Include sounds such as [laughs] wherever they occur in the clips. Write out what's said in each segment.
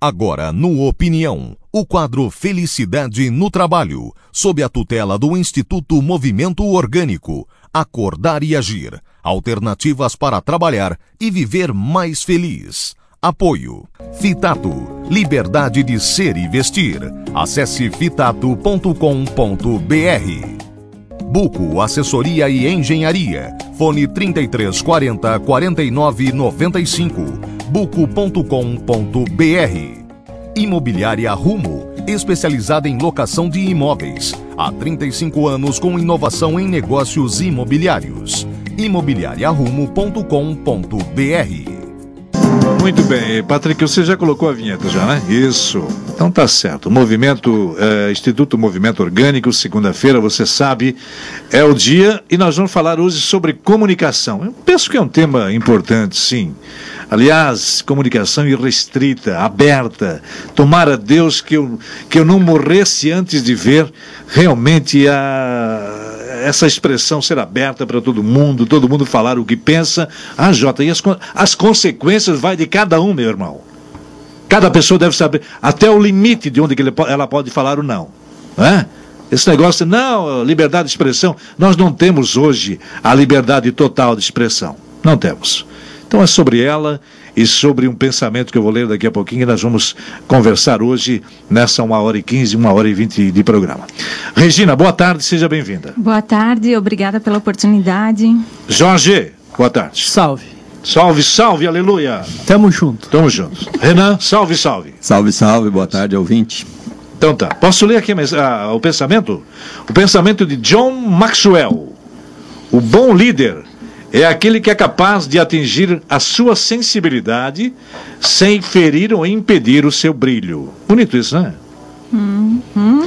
Agora, no Opinião, o quadro Felicidade no Trabalho, sob a tutela do Instituto Movimento Orgânico. Acordar e agir. Alternativas para trabalhar e viver mais feliz. Apoio. Fitato. Liberdade de ser e vestir. Acesse fitato.com.br. Buco Assessoria e Engenharia. Fone 3340 4995. buco.com.br. Imobiliária Rumo, especializada em locação de imóveis. Há 35 anos com inovação em negócios imobiliários. imobiliariarumo.com.br. Muito bem, Patrick, você já colocou a vinheta já, né? Isso. Então tá certo. Movimento, eh, Instituto Movimento Orgânico, segunda-feira, você sabe, é o dia e nós vamos falar hoje sobre comunicação. Eu penso que é um tema importante, sim. Aliás, comunicação irrestrita, aberta. Tomara Deus que eu, que eu não morresse antes de ver realmente a, essa expressão ser aberta para todo mundo, todo mundo falar o que pensa. Ah, Jota, e as, as consequências vai de cada um, meu irmão. Cada pessoa deve saber até o limite de onde que ele, ela pode falar ou não. Esse negócio, não, liberdade de expressão. Nós não temos hoje a liberdade total de expressão. Não temos. Então é sobre ela e sobre um pensamento que eu vou ler daqui a pouquinho e nós vamos conversar hoje nessa uma hora e quinze, uma hora e vinte de programa. Regina, boa tarde, seja bem-vinda. Boa tarde, obrigada pela oportunidade. Jorge, boa tarde. Salve. Salve, salve, aleluia. Tamo junto. Tamo juntos. Renan, salve, salve. Salve, salve, boa tarde, ouvinte. Então tá. Posso ler aqui ah, o pensamento? O pensamento de John Maxwell. O bom líder é aquele que é capaz de atingir a sua sensibilidade sem ferir ou impedir o seu brilho. Bonito isso, né? Hum, hum,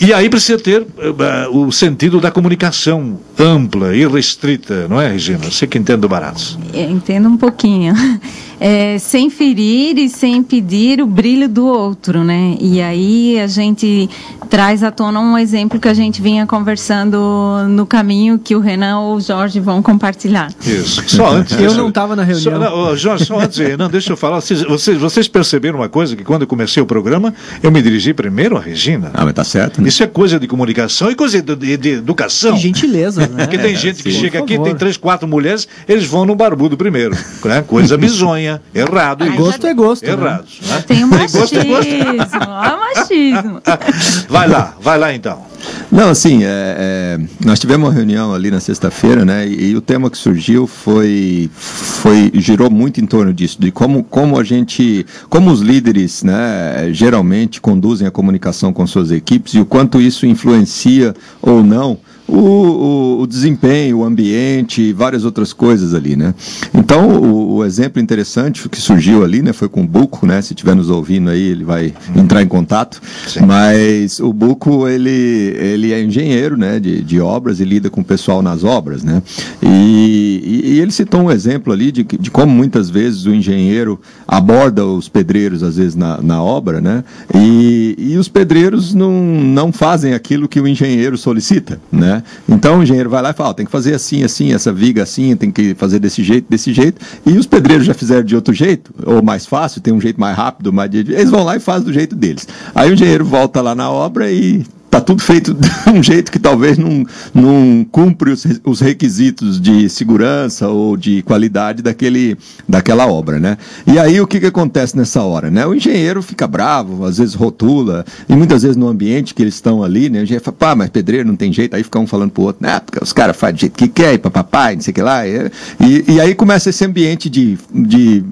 E aí precisa ter uh, o sentido da comunicação ampla e restrita, não é, Regina? Você que entende do barato. Entendo um pouquinho. [laughs] É, sem ferir e sem impedir o brilho do outro, né? E aí a gente traz à tona um exemplo que a gente vinha conversando no caminho que o Renan ou o Jorge vão compartilhar. Isso. Só [laughs] antes. eu não estava na reunião. Só, não, Jorge, só antes, Renan, deixa eu falar. Vocês, vocês, vocês, perceberam uma coisa que quando eu comecei o programa, eu me dirigi primeiro à Regina. Ah, mas tá certo. Né? Isso é coisa de comunicação e coisa de, de, de educação. E gentileza, né? [laughs] Porque tem é, gente sim, que chega aqui, tem três, quatro mulheres, eles vão no barbudo primeiro. Né? Coisa bizonha, [laughs] errado. Isso. Gosto é gosto. Né? Errado. Né? Tem o machismo. [laughs] Gosto é gosto. machismo. [laughs] Vai lá, vai lá então. Não, assim, é, é, nós tivemos uma reunião ali na sexta-feira, né? E, e, o tema que surgiu foi, foi girou muito em torno disso, de como, como a gente, como os líderes, né, geralmente conduzem a comunicação com suas equipes e o quanto isso influencia ou não o, o, o, desempenho, o ambiente e várias outras coisas ali, né? Então, o, o, exemplo interessante que surgiu ali, né, foi com o Buco, né? Se estiver nos ouvindo aí, ele vai entrar em contato. Sim. Mas o Buco, ele, ele é engenheiro, né, de, de obras e lida com o pessoal nas obras, né? E, e, e ele citou um exemplo ali de, de como muitas vezes o engenheiro aborda os pedreiros, às vezes, na, na obra, né? E, e os pedreiros não, não fazem aquilo que o engenheiro solicita, né? Né? Então o engenheiro vai lá e fala, tem que fazer assim, assim, essa viga assim, tem que fazer desse jeito, desse jeito. E os pedreiros já fizeram de outro jeito, ou mais fácil, tem um jeito mais rápido, mais eles vão lá e fazem do jeito deles. Aí o engenheiro volta lá na obra e está tudo feito [laughs] de um jeito que talvez não, não cumpre os, os requisitos de segurança ou de qualidade daquele, daquela obra, né? E aí o que, que acontece nessa hora, né? O engenheiro fica bravo, às vezes rotula, e muitas vezes no ambiente que eles estão ali, né? O engenheiro fala, pá, mas pedreiro não tem jeito, aí fica um falando pro outro, né? Porque os caras fazem do jeito que quer, e papai, não sei o que lá. E, e, aí começa esse ambiente de, de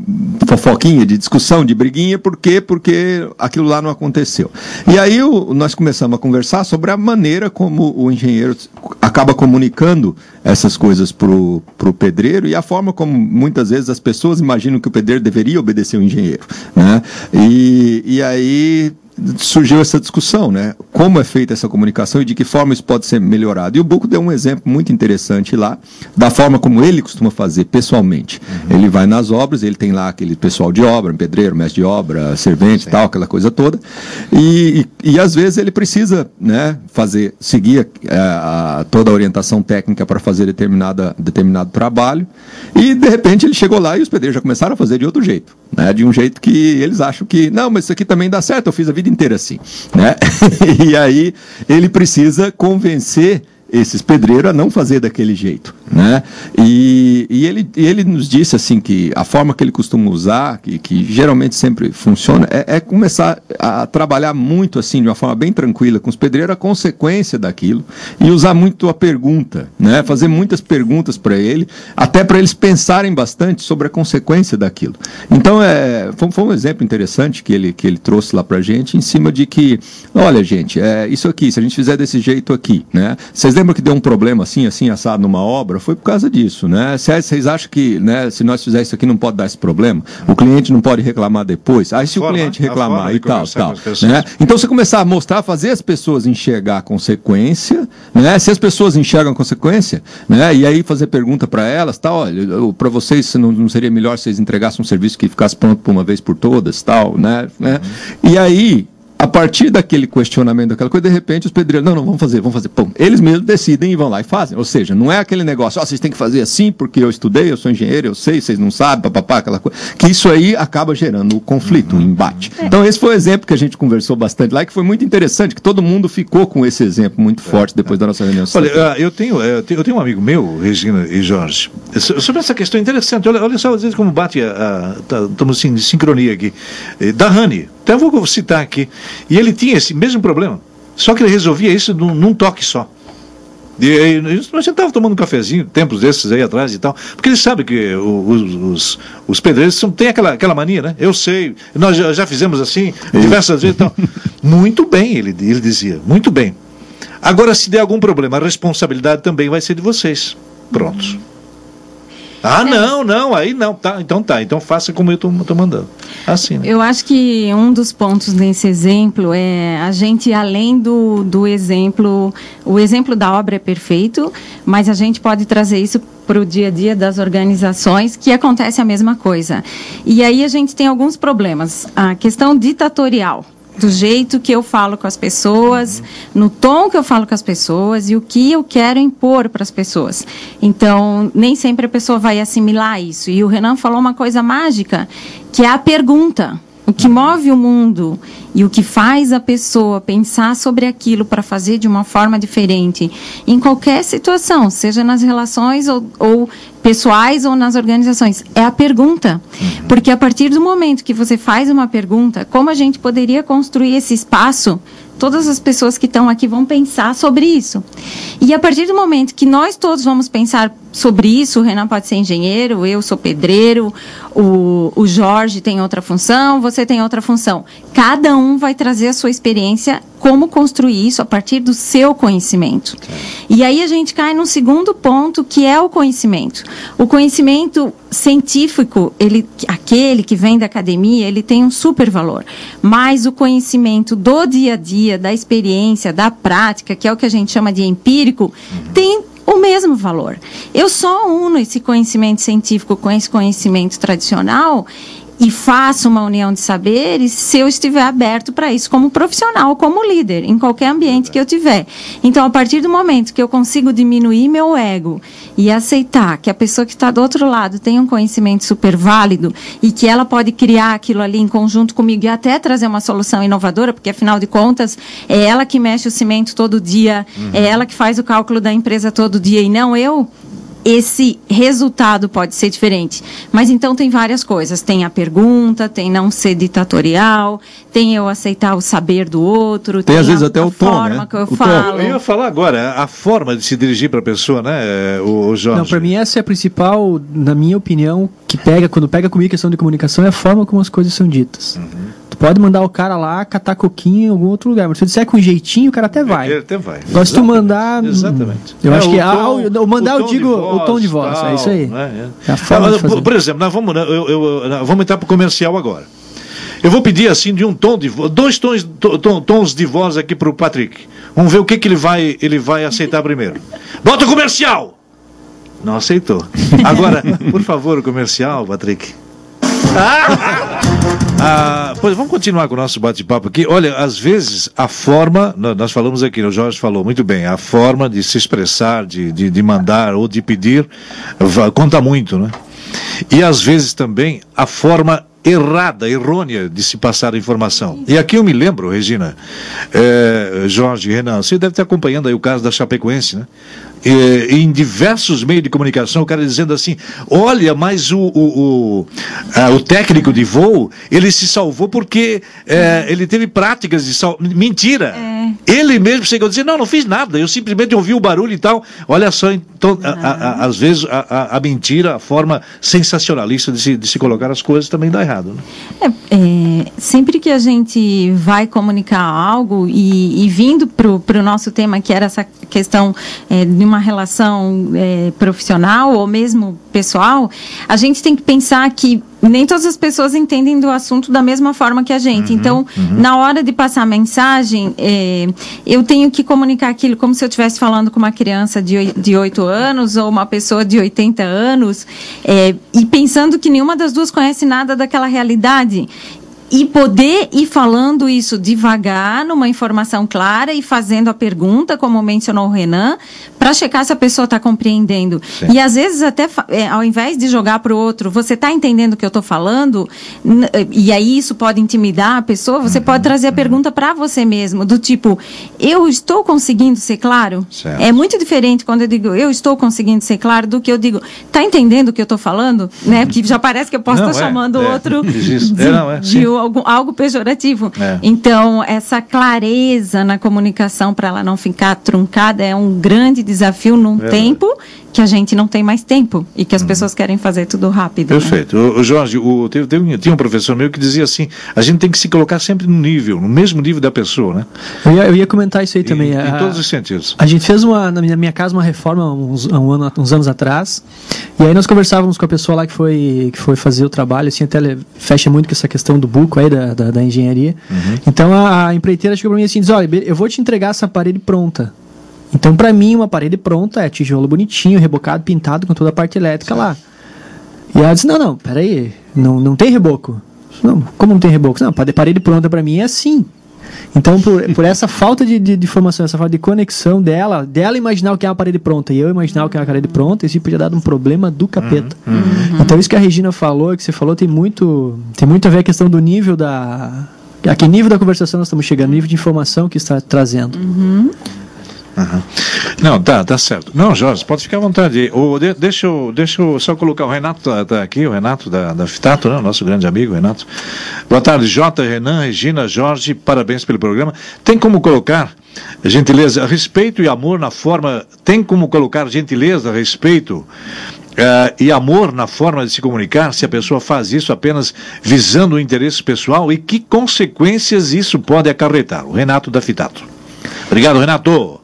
fofoquinha, de discussão, de briguinha, por quê? Porque aquilo lá não aconteceu. E aí o, nós começamos a conversar conversar sobre a maneira como o engenheiro acaba comunicando essas coisas para o pedreiro e a forma como muitas vezes as pessoas imaginam que o pedreiro deveria obedecer o engenheiro. Né? E, e aí surgiu essa discussão, né? Como é feita essa comunicação e de que forma isso pode ser melhorado. E o Buco deu um exemplo muito interessante lá, da forma como ele costuma fazer pessoalmente. Uhum. Ele vai nas obras, ele tem lá aquele pessoal de obra, pedreiro, mestre de obra, servente e tal, aquela coisa toda. E, e, e, às vezes ele precisa né, fazer, seguir a, a, toda a orientação técnica para fazer determinada, determinado trabalho. E de repente ele chegou lá e os pedreiros já começaram a fazer de outro jeito. Né, de um jeito que eles acham que, não, mas isso aqui também dá certo, eu fiz a vida inteira assim. Né? [laughs] e aí ele precisa convencer esses pedreiros a não fazer daquele jeito, né? E, e ele, ele nos disse assim que a forma que ele costuma usar, que, que geralmente sempre funciona, é, é, começar a trabalhar muito assim de uma forma bem tranquila com os pedreiros a consequência daquilo e usar muito a pergunta, né? Fazer muitas perguntas para ele, até para eles pensarem bastante sobre a consequência daquilo. Então é foi, foi, um exemplo interessante que ele que ele trouxe lá para gente em cima de que, olha gente, é isso aqui, se a gente fizer desse jeito aqui, né? Vocês lembra que deu um problema assim, assim, assado numa obra? Foi por causa disso, né? Vocês acham que, né, se nós fizermos isso aqui não pode dar esse problema? O cliente não pode reclamar depois? Aí se forma, o cliente reclamar e tal, tal, né? Então você começar a mostrar, fazer as pessoas enxergar a consequência, né? Se as pessoas enxergam a consequência, né? E aí fazer pergunta para elas, tal, olha, para vocês não, não seria melhor se vocês entregassem um serviço que ficasse pronto por uma vez por todas, tal, né? né? E aí a partir daquele questionamento, daquela coisa, de repente os pedreiros, não, não, vamos fazer, vamos fazer. Pum, eles mesmos decidem e vão lá e fazem. Ou seja, não é aquele negócio, ó, oh, vocês têm que fazer assim porque eu estudei, eu sou engenheiro, eu sei, vocês não sabem, papapá, aquela coisa. Que isso aí acaba gerando o conflito, o embate. É. Então esse foi o exemplo que a gente conversou bastante lá, que foi muito interessante, que todo mundo ficou com esse exemplo muito forte depois da nossa reunião. Olha, ah, eu tenho, eu tenho, eu tenho um amigo meu, Regina e Jorge, sobre essa questão interessante. Olha, olha só, às vezes como bate, a, a, tá, estamos assim, de sincronia aqui. Eh, da Rani, então eu vou citar aqui. E ele tinha esse mesmo problema. Só que ele resolvia isso num, num toque só. E, e, a gente estava tomando um cafezinho, tempos desses aí atrás e tal, porque ele sabe que os, os, os pedreiros são, têm aquela, aquela mania, né? Eu sei, nós já, já fizemos assim diversas vezes e tal. Muito bem, ele, ele dizia, muito bem. Agora, se der algum problema, a responsabilidade também vai ser de vocês. Prontos. Ah, é. não, não, aí não, tá, então tá, então faça como eu estou mandando. Assim, né? Eu acho que um dos pontos nesse exemplo é a gente, além do, do exemplo, o exemplo da obra é perfeito, mas a gente pode trazer isso para o dia a dia das organizações, que acontece a mesma coisa. E aí a gente tem alguns problemas. A questão ditatorial do jeito que eu falo com as pessoas, no tom que eu falo com as pessoas e o que eu quero impor para as pessoas. Então, nem sempre a pessoa vai assimilar isso. E o Renan falou uma coisa mágica, que é a pergunta. O que move o mundo e o que faz a pessoa pensar sobre aquilo para fazer de uma forma diferente em qualquer situação, seja nas relações ou, ou pessoais ou nas organizações, é a pergunta. Uhum. Porque a partir do momento que você faz uma pergunta, como a gente poderia construir esse espaço todas as pessoas que estão aqui vão pensar sobre isso. E a partir do momento que nós todos vamos pensar sobre isso, o Renan pode ser engenheiro, eu sou pedreiro, o, o Jorge tem outra função, você tem outra função. Cada um vai trazer a sua experiência, como construir isso a partir do seu conhecimento. E aí a gente cai no segundo ponto, que é o conhecimento. O conhecimento científico, ele, aquele que vem da academia, ele tem um super valor. Mas o conhecimento do dia a dia, da experiência, da prática, que é o que a gente chama de empírico, tem o mesmo valor. Eu só uno esse conhecimento científico com esse conhecimento tradicional e faço uma união de saberes se eu estiver aberto para isso como profissional, como líder, em qualquer ambiente que eu tiver. Então, a partir do momento que eu consigo diminuir meu ego e aceitar que a pessoa que está do outro lado tem um conhecimento super válido e que ela pode criar aquilo ali em conjunto comigo e até trazer uma solução inovadora, porque afinal de contas é ela que mexe o cimento todo dia, uhum. é ela que faz o cálculo da empresa todo dia e não eu esse resultado pode ser diferente. Mas então tem várias coisas. Tem a pergunta, tem não ser ditatorial, tem eu aceitar o saber do outro. Tem, tem às a, vezes até o tom, forma né? que eu o falo. Eu ia falar agora, a forma de se dirigir para a pessoa, né, o, Jorge? Não, para mim essa é a principal, na minha opinião, que pega, quando pega comigo a questão de comunicação, é a forma como as coisas são ditas. Uhum. Tu pode mandar o cara lá catar coquinho em algum outro lugar, mas se tu disser com jeitinho, o cara até vai. Ele até vai. Agora se tu mandar. Exatamente. Eu é, acho que. Ah, tom, ah, o mandar, eu digo voz, o tom de voz. Tal, é isso aí. Né? É. É a forma ah, por, por, exemplo, nós vamos, eu, eu, eu, vamos entrar para o comercial agora. Eu vou pedir assim de um tom de voz, dois tons, to, tons de voz aqui para o Patrick. Vamos ver o que, que ele, vai, ele vai aceitar primeiro. Bota o comercial! Não aceitou. Agora, por favor, o comercial, Patrick. Ah! [laughs] Ah, pois vamos continuar com o nosso bate-papo aqui. Olha, às vezes a forma, nós falamos aqui, o Jorge falou muito bem, a forma de se expressar, de, de, de mandar ou de pedir, conta muito, né? E às vezes também a forma errada, errônea de se passar a informação. E aqui eu me lembro, Regina, é, Jorge, Renan, você deve estar acompanhando aí o caso da Chapecoense, né? Eh, em diversos meios de comunicação, o cara dizendo assim: olha, mas o, o, o, ah, o técnico de voo, ele se salvou porque eh, ele teve práticas de sal... Mentira! É. Ele mesmo chegou a dizer: não, não fiz nada, eu simplesmente ouvi o barulho e tal. Olha só, então, a, a, a, às vezes a, mentira, a forma sensacionalista de se, de se colocar as coisas também dá errado. Né? É, é, sempre que a gente vai comunicar algo e, e vindo para o nosso tema, que era essa questão é, de uma relação é, profissional ou mesmo pessoal, a gente tem que pensar que nem todas as pessoas entendem do assunto da mesma forma que a gente. Uhum, então, uhum. na hora de passar a mensagem, é, eu tenho que comunicar aquilo como se eu estivesse falando com uma criança de, de 8 anos ou uma pessoa de 80 anos, é, e pensando que nenhuma das duas conhece nada daquela realidade e poder ir falando isso devagar, numa informação clara e fazendo a pergunta, como mencionou o Renan, para checar se a pessoa está compreendendo. Sim. E às vezes, até é, ao invés de jogar para o outro, você está entendendo o que eu estou falando, e aí isso pode intimidar a pessoa, você uhum, pode trazer a uhum. pergunta para você mesmo, do tipo, eu estou conseguindo ser claro? Certo. É muito diferente quando eu digo, eu estou conseguindo ser claro, do que eu digo, está entendendo o que eu estou falando? Né? Porque já parece que eu posso estar tá é, chamando o é, outro [laughs] de, é, não, é, de algum, algo pejorativo. É. Então, essa clareza na comunicação para ela não ficar truncada é um grande desafio num é. tempo que a gente não tem mais tempo e que as hum. pessoas querem fazer tudo rápido. Né? Perfeito. Né? O, Jorge, o, teve, teve, tinha um professor meu que dizia assim: a gente tem que se colocar sempre no nível, no mesmo nível da pessoa, né? Eu ia, eu ia comentar isso aí também. Em, a, em todos os sentidos. A gente fez uma, na minha, minha casa uma reforma uns, um ano, uns anos atrás, e aí nós conversávamos com a pessoa lá que foi, que foi fazer o trabalho, assim, até fecha muito com essa questão do buco aí da, da, da engenharia. Uhum. Então a, a empreiteira chegou para mim assim: diz, olha, eu vou te entregar essa parede pronta. Então, para mim, uma parede pronta é tijolo bonitinho, rebocado, pintado com toda a parte elétrica lá. E ela disse: Não, não, peraí, não, não tem reboco. Não, como não tem reboco? Não, parede pronta para mim é assim. Então, por, por essa falta de, de, de, informação, essa falta de conexão dela, dela imaginar o que é uma parede pronta e eu imaginar o que é uma parede pronta, isso podia dar um problema do capeta. Uhum. Uhum. Então, isso que a Regina falou, que você falou, tem muito, tem muito a ver a questão do nível da. A que nível da conversação nós estamos chegando, nível de informação que está trazendo. Uhum. Uhum. Não, tá, tá certo. Não, Jorge, pode ficar à vontade. O, de, deixa, eu, deixa eu só colocar o Renato tá, tá aqui, o Renato da, da Fitato, né? nosso grande amigo, Renato. Boa tarde, Jota, Renan, Regina, Jorge, parabéns pelo programa. Tem como colocar gentileza, respeito e amor na forma. Tem como colocar gentileza, respeito Uh, e amor na forma de se comunicar, se a pessoa faz isso apenas visando o interesse pessoal e que consequências isso pode acarretar. O Renato da Fitato. Obrigado, Renato.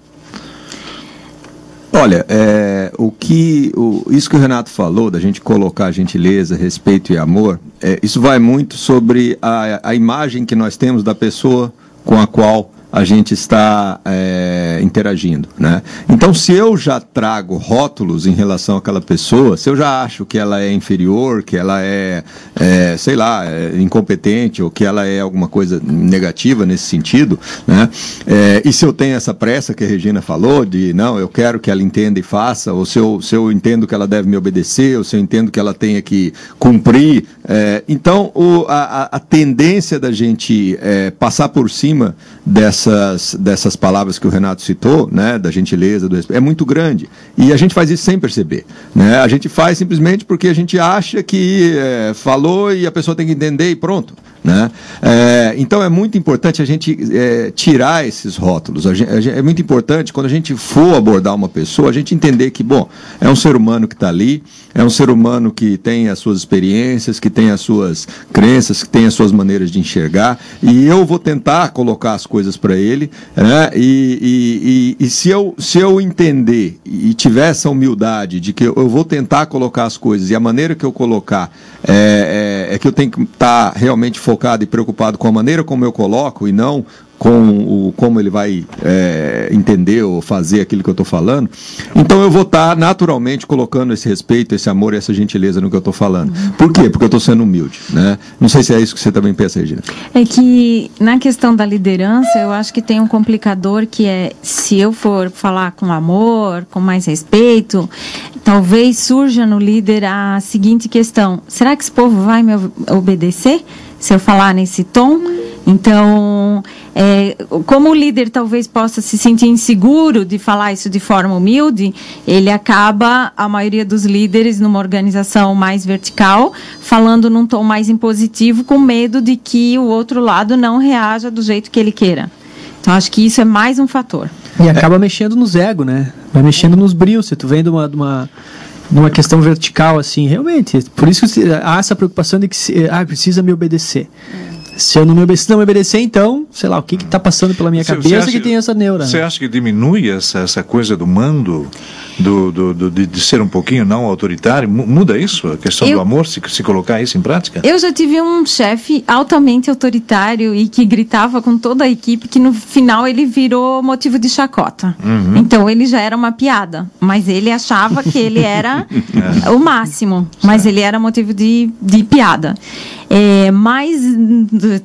Olha, é, o que o, isso que o Renato falou, da gente colocar gentileza, respeito e amor, é, isso vai muito sobre a, a imagem que nós temos da pessoa com a qual a gente está é, interagindo, né? Então, se eu já trago rótulos em relação àquela pessoa, se eu já acho que ela é inferior, que ela é, é sei lá, é incompetente ou que ela é alguma coisa negativa nesse sentido, né? É, e se eu tenho essa pressa que a Regina falou de não, eu quero que ela entenda e faça, ou se eu, se eu entendo que ela deve me obedecer, ou se eu entendo que ela tenha que cumprir, é, então o, a, a, tendência da gente é, passar por cima dessa dessas, dessas palavras que o Renato citou, né, da gentileza, do respeito, é muito grande. E a gente faz isso sem perceber. Né? A gente faz simplesmente porque a gente acha que é, falou e a pessoa tem que entender e pronto. Né? É, então é muito importante a gente é, tirar esses rótulos. Gente, é muito importante quando a gente for abordar uma pessoa, a gente entender que, bom, é um ser humano que está ali, é um ser humano que tem as suas experiências, que tem as suas crenças, que tem as suas maneiras de enxergar, e eu vou tentar colocar as coisas para ele, né? e, e, e, e, se, eu, se eu entender e tiver essa humildade de que eu, vou tentar colocar as coisas e a maneira que eu colocar é, é, é que eu tenho que estar tá realmente focado e preocupado com a maneira como eu coloco e não com o, como ele vai é, entender ou fazer aquilo que eu estou falando. Então eu vou estar tá naturalmente colocando esse respeito, esse amor e essa gentileza no que eu estou falando. Por quê? Porque eu estou sendo humilde. Né? Não sei se é isso que você também pensa, Regina. É que na questão da liderança, eu acho que tem um complicador que é se eu for falar com amor, com mais respeito, talvez surja no líder a seguinte questão: será que esse povo vai me obedecer? Se eu falar nesse tom? Então, é, como o líder talvez possa se sentir inseguro de falar isso de forma humilde, ele acaba, a maioria dos líderes numa organização mais vertical, falando num tom mais impositivo, com medo de que o outro lado não reaja do jeito que ele queira. Então, acho que isso é mais um fator. E acaba mexendo nos egos, né? Vai mexendo nos brios. Se tu vem de uma, de uma numa questão vertical assim, realmente. Por isso que há essa preocupação de que ah, precisa me obedecer. Se eu não me obedecer, não me obedecer, então, sei lá, o que está passando pela minha cabeça acha, que tem essa neura? Você acha que diminui essa, essa coisa do mando, do, do, do de, de, ser um pouquinho não autoritário? Muda isso, a questão eu, do amor, se, se colocar isso em prática? Eu já tive um chefe altamente autoritário e que gritava com toda a equipe que no final ele virou motivo de chacota. Uhum. Então ele já era uma piada, mas ele achava que ele era [laughs] é. o máximo, mas ele era motivo de, de piada. É, mas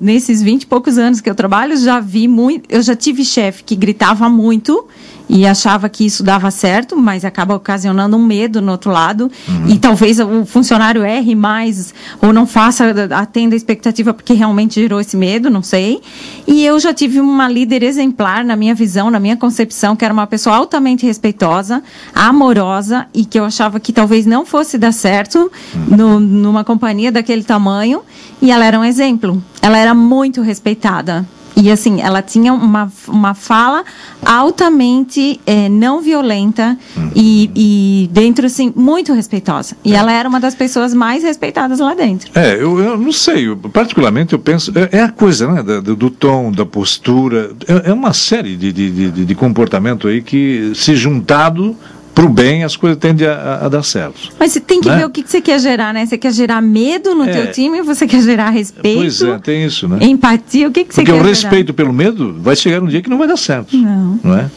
nesses 20 e poucos anos que eu trabalho, já vi muito. Eu já tive chefe que gritava muito e achava que isso dava certo, mas acaba ocasionando um medo no outro lado. Uhum. E talvez o funcionário erre mais ou não faça, atenda a expectativa porque realmente gerou esse medo, não sei. E eu já tive uma líder exemplar na minha visão, na minha concepção, que era uma pessoa altamente respeitosa, amorosa e que eu achava que talvez não fosse dar certo uhum. no, numa companhia daquele tamanho. E ela era um exemplo. Ela era muito respeitada. E assim, ela tinha uma, uma fala altamente é, não violenta uhum. e, e, dentro, assim, muito respeitosa. E é. ela era uma das pessoas mais respeitadas lá dentro. É, eu, eu não sei, eu, particularmente eu penso, é, é a coisa, né, do, do, tom, da postura, é, é uma série de, de, de, de comportamento aí que, se juntado, para o bem, as coisas tendem a, a, dar certo. Mas você tem que né? ver o que, que, você quer gerar, né? Você quer gerar medo no é, teu time ou você quer gerar respeito? Pois é, tem isso, né? Empatia, o que, que você Porque quer Porque o respeito pelo medo vai chegar um dia que não vai dar certo. Não. Não é?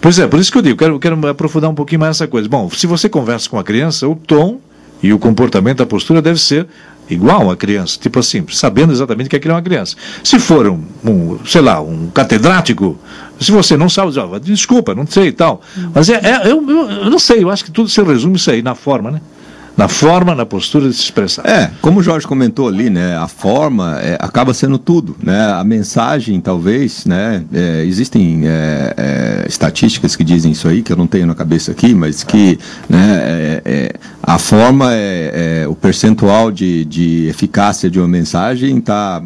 Pois é, por isso que eu digo, quero, quero aprofundar um pouquinho mais essa coisa. Bom, se você conversa com a criança, o tom e o comportamento, a postura deve ser igual a criança, tipo assim, sabendo exatamente que aquilo é uma criança. Se for um, um sei lá, um catedrático, se você não sabe, desculpa, não sei e tal. Mas é, é eu, eu, eu, não sei, eu acho que tudo se resume isso aí, na forma, né? Na forma, na postura de se expressar. É, como o Jorge comentou ali, né, a forma é, acaba sendo tudo, né, a mensagem talvez, né, é, existem é, é estatísticas que dizem isso aí, que eu não tenho na cabeça aqui, mas que, né, é, é, a forma é, o percentual de, de eficácia de uma mensagem tá,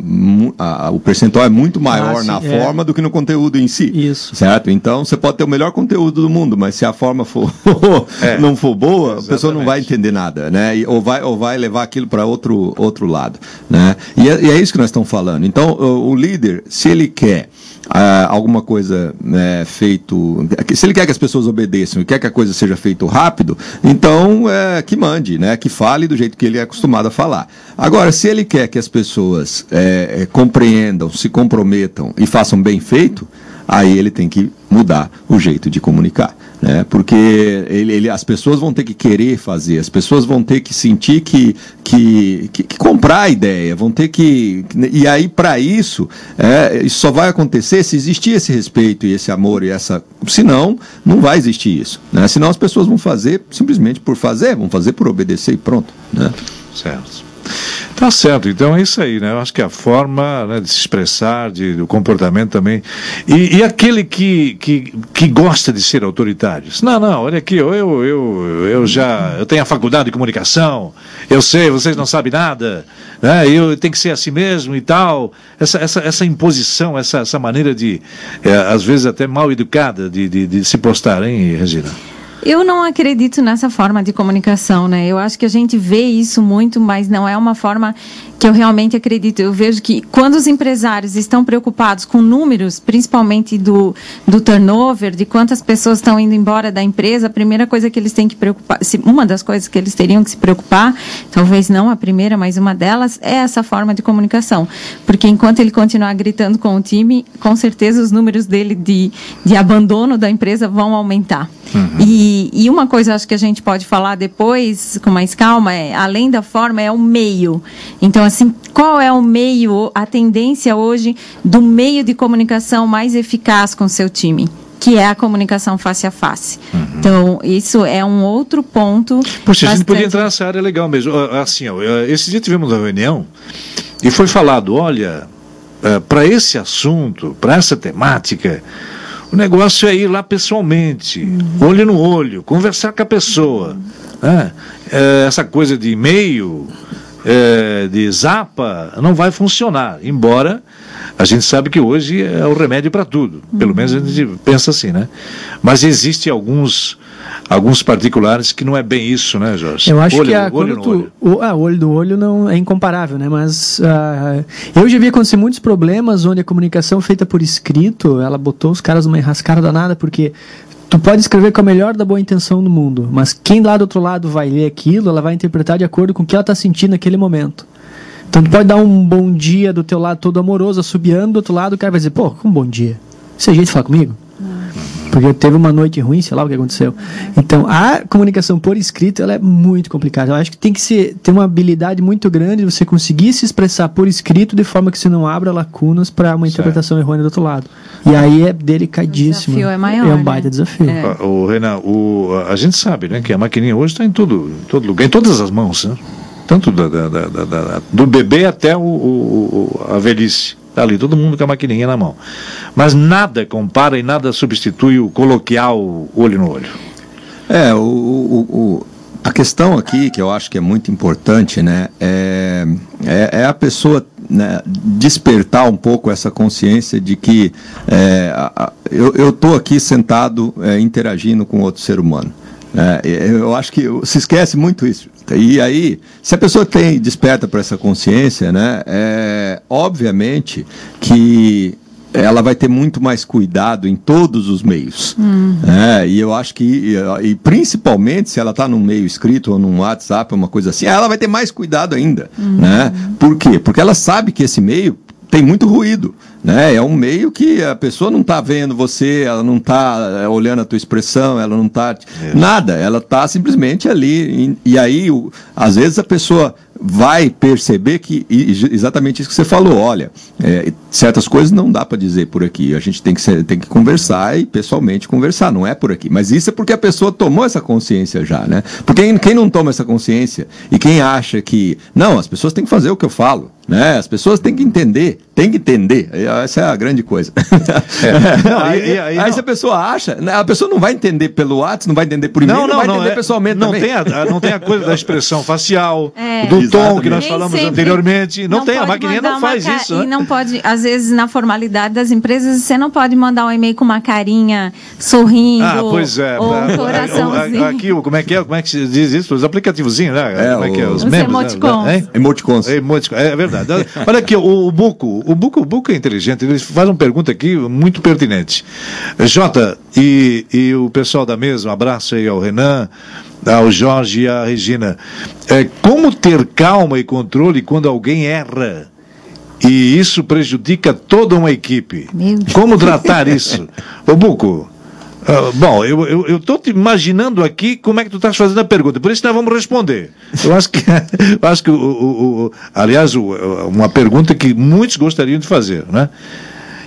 a, o percentual é muito maior ah, sim, na forma do que no conteúdo em si. Isso. Certo? Então, você pode ter o melhor conteúdo do mundo, mas se a forma for [laughs] não for boa, Exatamente. a pessoa não vai entender nada né? ou, vai, ou vai levar aquilo para outro, outro lado, né? E é, e é, isso que nós estamos falando. Então, o, o líder, se ele quer ah, alguma coisa né, feito, se ele quer que as pessoas obedeçam e quer que a coisa seja feita rápido, então é, que mande, né? Que fale do jeito que ele é acostumado a falar. Agora, se ele quer que as pessoas é, é compreendam, se comprometam e façam bem feito, aí ele tem que mudar o jeito de comunicar né? porque ele, ele, as pessoas vão ter que querer fazer, as pessoas vão ter que sentir que, que, que, que comprar a ideia, vão ter que. E aí, para isso, é, isso só vai acontecer se existir esse respeito e esse amor e essa. Senão, não vai existir isso. Né? Senão as pessoas vão fazer simplesmente por fazer, vão fazer por obedecer e pronto. Né? Certo. Tá certo, então é isso aí, né? Eu acho que a forma né, de se expressar, de, do comportamento também. E, e, aquele que, que, que gosta de ser autoritário. Não, não, olha aqui, eu, eu, eu, eu já eu tenho a faculdade de comunicação, eu sei, vocês não sabem nada, né? eu tenho que ser assim mesmo e tal. Essa, essa, essa imposição, essa, essa maneira de, é, às vezes até mal educada, de, de, de se postar, hein, Regina? Eu não acredito nessa forma de comunicação, né? Eu acho que a gente vê isso muito, mas não é uma forma que eu realmente acredito. Eu vejo que quando os empresários estão preocupados com números, principalmente do, do turnover, de quantas pessoas estão indo embora da empresa, a primeira coisa que eles têm que preocupar, uma das coisas que eles teriam que se preocupar, talvez não a primeira, mas uma delas, é essa forma de comunicação. Porque enquanto ele continuar gritando com o time, com certeza os números dele de, de abandono da empresa vão aumentar. Uhum. E, e uma coisa acho que a gente pode falar depois, com mais calma, é além da forma, é o meio. Então, assim, qual é o meio, a tendência hoje do meio de comunicação mais eficaz com o seu time? que é a comunicação face a face. Uhum. Então, isso é um outro ponto. Poxa, bastante... a gente podia entrar nessa área legal mesmo. Assim, ó, esse dia tivemos uma reunião e foi falado: olha, para esse assunto, para essa temática, o negócio é ir lá pessoalmente, uhum. olho no olho, conversar com a pessoa. Né? É, essa coisa de e-mail, é, de zapa, não vai funcionar. Embora a gente sabe que hoje é o remédio para tudo. Pelo menos a gente pensa assim, né? Mas existem alguns alguns particulares que não é bem isso, né, Jorge? Eu acho olho, que a, olho tu, olho. O, ah, olho do olho não é incomparável, né? Mas uh, eu já vi acontecer muitos problemas onde a comunicação feita por escrito, ela botou os caras numa enrascada danada, porque tu pode escrever com a melhor da boa intenção do mundo, mas quem lá do outro lado vai ler aquilo, ela vai interpretar de acordo com o que ela está sentindo naquele momento. Então tu pode dar um bom dia do teu lado todo amoroso, assobiando, do outro lado o cara vai dizer, pô, um bom dia. Esse é jeito de falar comigo? Porque teve uma noite ruim, sei lá o que aconteceu. Então, a comunicação por escrito, ela é muito complicada. Eu acho que tem que ser, ter uma habilidade muito grande de você conseguir se expressar por escrito de forma que você não abra lacunas para uma interpretação certo. errônea do outro lado. E aí é delicadíssimo. O desafio é maior. É um baita né? desafio. É. O, Renan, o, a gente sabe né, que a maquininha hoje está em tudo, em todo lugar, em todas as mãos, né? tanto da, da, da, do bebê até o, o, a velhice. Está ali, todo mundo com a maquininha na mão. Mas nada compara e nada substitui o coloquial olho no olho. É, o, o, o, a questão aqui, que eu acho que é muito importante, né, é, é, é a pessoa né, despertar um pouco essa consciência de que é, a, eu estou aqui sentado é, interagindo com outro ser humano. É, eu acho que se esquece muito isso. E aí, se a pessoa tem desperta para essa consciência, né, é, obviamente que ela vai ter muito mais cuidado em todos os meios. Hum. É, e eu acho que, e, e principalmente se ela está num meio escrito ou num WhatsApp, uma coisa assim, ela vai ter mais cuidado ainda. Hum. Né? Por quê? Porque ela sabe que esse meio tem muito ruído. Né? É um meio que a pessoa não está vendo você, ela não está é, olhando a tua expressão, ela não está. Nada, ela está simplesmente ali. E, e aí, o, às vezes, a pessoa vai perceber que exatamente isso que você falou. Olha, é, certas coisas não dá para dizer por aqui. A gente tem que, ser, tem que conversar e pessoalmente conversar, não é por aqui. Mas isso é porque a pessoa tomou essa consciência já, né? Porque quem, quem não toma essa consciência e quem acha que não, as pessoas têm que fazer o que eu falo, né? As pessoas têm que entender, têm que entender. Essa é a grande coisa. É. [laughs] Não, [laughs] aí, aí, aí, aí se a pessoa acha, né, a pessoa não vai entender pelo WhatsApp, não vai entender por e-mail, não, não, não vai não, entender é, pessoalmente não também. Tem a, não tem a coisa da expressão facial, é, do exatamente. tom que nós falamos anteriormente. Não, tem, a maquininha não faz isso. Né? E não pode, às vezes, na formalidade das empresas, você não pode mandar um e-mail com uma carinha sorrindo. Ah, pois é. Ou um coraçãozinho. Aqui, como é que é? Como é que se diz isso? Os aplicativozinhos, né? É, como é que é? Os, os emoticons. Né? Emoticons. Emoticons. É verdade. Olha aqui, o, o Buco, o Buco, o Buco é inteligente, ele faz uma pergunta aqui muito pertinente. Jota e, e o pessoal da mesa, um abraço aí ao Renan, ao Jorge e à Regina. É, como ter calma e controle quando alguém erra? E isso prejudica toda uma equipe. Como tratar isso? [laughs] Ô Buco, Uh, bom, eu estou te imaginando aqui como é que tu estás fazendo a pergunta, por isso nós vamos responder. Eu acho que, [laughs] eu acho que o, o, o aliás, o, uma pergunta que muitos gostariam de fazer, né?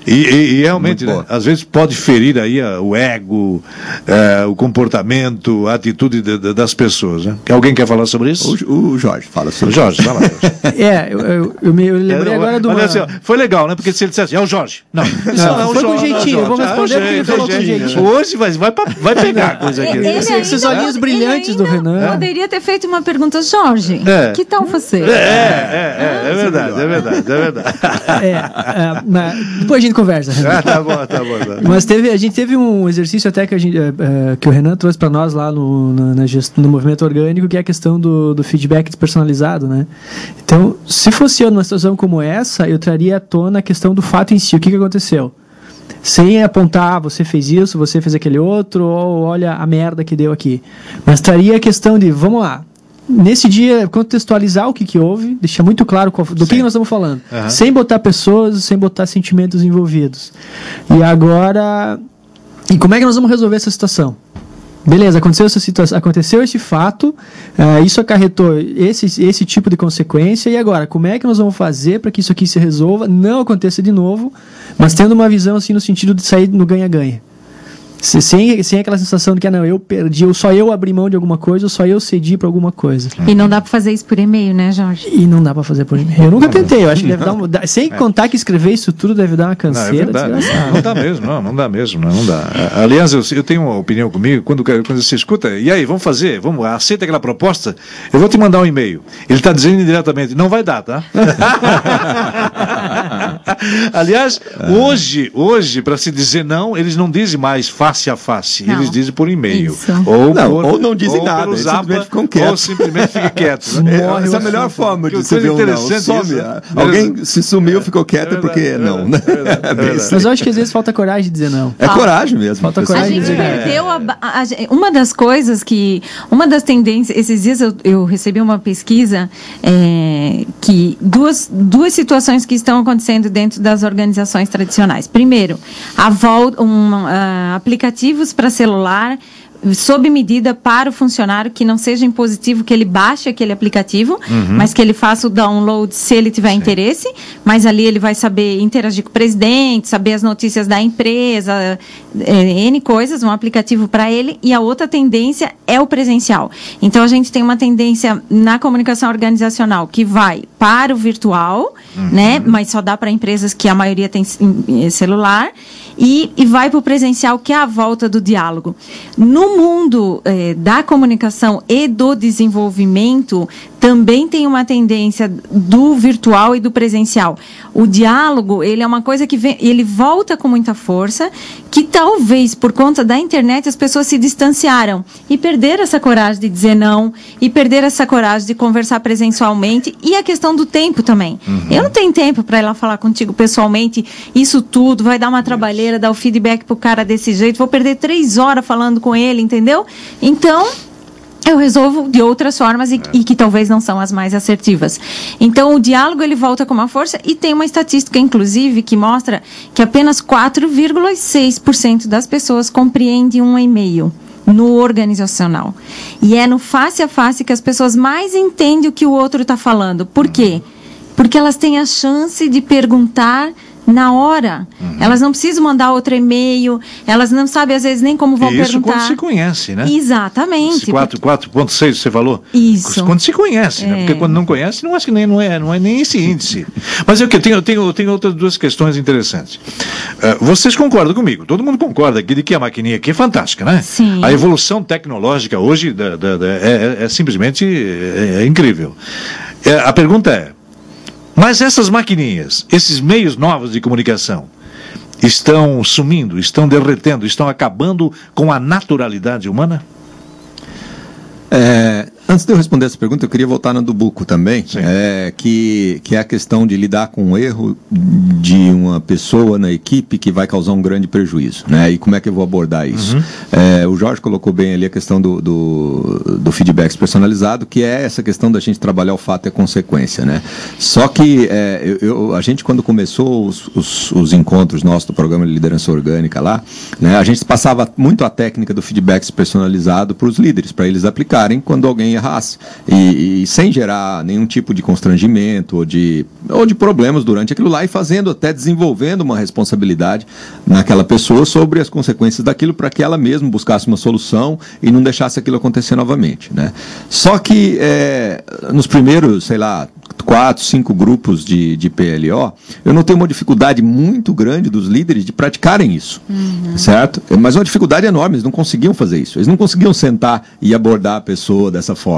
E, e, e realmente, né, às vezes pode ferir aí a, o ego, é, o comportamento, a atitude de, de, das pessoas. Né? Alguém quer falar sobre isso? O, o Jorge fala sobre o Jorge, fala. [laughs] é, eu, eu, eu, me, lembrei é, agora do. Assim, foi legal, né? Porque se ele dissesse, é o Jorge. Não, não, não, não foi com jeitinho, eu vou responder porque ele falou com jeitinho. Hoje vai, vai, pra, vai pegar a coisa aqui. Ele Esses olhinhos brilhantes do Renan. Poderia ter feito uma pergunta, Jorge. É. Que tal você? É, é, é, é, verdade, é verdade, é verdade. É, é, depois a gente gente conversa. [laughs] Ah, tá bom, tá bom. Tá. Mas teve, a gente teve um exercício até que, a gente, é, que o Renan trouxe para nós lá no, na, na gest, no movimento orgânico, que é a questão do, do feedback despersonalizado, né? Então, se fosse eu numa situação como essa, eu traria à tona a questão do fato em si, o que, que aconteceu sem apontar, ah, você fez isso, você fez aquele outro, ou olha a merda que deu aqui. Mas traria a questão de, vamos lá, nesse dia, contextualizar o que, que houve, deixar muito claro qual, do que, que, nós estamos falando. Uhum. Sem botar pessoas, sem botar sentimentos envolvidos. E agora, e como é que nós vamos resolver essa situação? Beleza, aconteceu essa situação, aconteceu esse fato, uh, isso acarretou esse, esse tipo de consequência, e agora, como é que nós vamos fazer para que isso aqui se resolva, não aconteça de novo, mas tendo uma visão assim no sentido de sair no ganha-ganha? Sem, sem aquela sensação de que, ah, não, eu perdi, ou só eu abri mão de alguma coisa, ou só eu cedi para alguma coisa. E não dá para fazer isso por e-mail, né, Jorge? E não dá para fazer por e-mail. Eu nunca tentei, eu acho que deve dar uma. Sem é. contar que escrever isso tudo deve dar uma canseira. Não, é não, não dá mesmo, não, não dá mesmo, não, não dá. Aliás, eu, eu tenho uma opinião comigo, quando, quando você escuta, e aí, vamos fazer, vamos, aceita aquela proposta, eu vou te mandar um e-mail. Ele está dizendo indiretamente, não vai dar, tá? [laughs] [laughs] Aliás, hoje, hoje, para se dizer não, eles não dizem mais face a face eles dizem por e-mail. Ou, não, por, ou não dizem ou nada, eles simplesmente ficam quietos. Ou simplesmente ficam [laughs] quietos. Né? É, essa é a melhor forma de ver um não. Some. Alguém se sumiu, ficou quieto é porque é não. Né? [laughs] Mas eu acho que às vezes falta coragem de dizer não. É coragem mesmo. Falta coragem de dizer não. perdeu a, a, a, uma das coisas que... Uma das tendências... Esses dias eu, eu recebi uma pesquisa é, que duas, duas situações que estão acontecendo dentro das organizações tradicionais. Primeiro, volta, um, uh, aplicativos para celular sob medida para o funcionário que não seja impositivo que ele baixe aquele aplicativo, uhum. mas que ele faça o download se ele tiver Sim. interesse, mas ali ele vai saber interagir com o presidente, saber as notícias da empresa, é, N coisas, um aplicativo para ele, e a outra tendência é o presencial. Então a gente tem uma tendência na comunicação organizacional que vai para o virtual, uhum. né, mas só dá para empresas que a maioria tem celular, e, e vai para o presencial, que é a volta do diálogo. No mundo eh, da comunicação e do desenvolvimento, também tem uma tendência do virtual e do presencial. O diálogo, ele é uma coisa que vem, ele volta com muita força, que talvez por conta da internet as pessoas se distanciaram e perderam essa coragem de dizer não, e perderam essa coragem de conversar presencialmente, e a questão do tempo também. Uhum. Eu não tenho tempo para ir lá falar contigo pessoalmente, isso tudo, vai dar uma trabalheira, dar o feedback pro cara desse jeito, vou perder três horas falando com ele, entendeu? Então, eu resolvo de outras formas e, e, que talvez não são as mais assertivas. Então, o diálogo ele volta com uma força e tem uma estatística, inclusive, que mostra que apenas 4,6% das pessoas compreendem um e-mail no organizacional. E é no face a face que as pessoas mais entendem o que o outro está falando. Por quê? Porque elas têm a chance de perguntar na hora. Uhum. Elas não precisam mandar outro e-mail, elas não sabem às vezes nem como vão isso perguntar. Isso quando se conhece, né? Exatamente. 4.6 você falou? Isso. Quando se conhece, é. né? Porque quando não conhece, não acho que nem não é, não é nem esse índice. Mas eu tenho, tenho, tenho outras duas questões interessantes. Uh, vocês concordam comigo? Todo mundo concorda aqui de que a maquininha aqui é fantástica, né? Sim. A evolução tecnológica hoje da, da, da, é, é, é, simplesmente é, é incrível. É, a pergunta é mas essas maquininhas, esses meios novos de comunicação, estão sumindo, estão derretendo, estão acabando com a naturalidade humana? É, Antes de eu responder essa pergunta, eu queria voltar na do Buco também, é, que, que é a questão de lidar com o erro de uma pessoa na equipe que vai causar um grande prejuízo, né? E como é que eu vou abordar isso? Uhum. É, o Jorge colocou bem ali a questão do, do, do, feedback personalizado, que é essa questão da gente trabalhar o fato e a consequência, né? Só que é, eu, eu, a gente, quando começou os, os, os, encontros nossos do programa de liderança orgânica lá, né, a gente passava muito a técnica do feedback personalizado para os líderes, para eles aplicarem quando alguém errasse. E, e, sem gerar nenhum tipo de constrangimento ou de, ou de problemas durante aquilo lá e fazendo, até desenvolvendo uma responsabilidade naquela pessoa sobre as consequências daquilo para que ela mesma buscasse uma solução e não deixasse aquilo acontecer novamente. Né? Só que é, nos primeiros, sei lá, quatro, cinco grupos de, de PLO, eu notei uma dificuldade muito grande dos líderes de praticarem isso, uhum. certo? Mas uma dificuldade enorme, eles não conseguiam fazer isso. Eles não conseguiam sentar e abordar a pessoa dessa forma,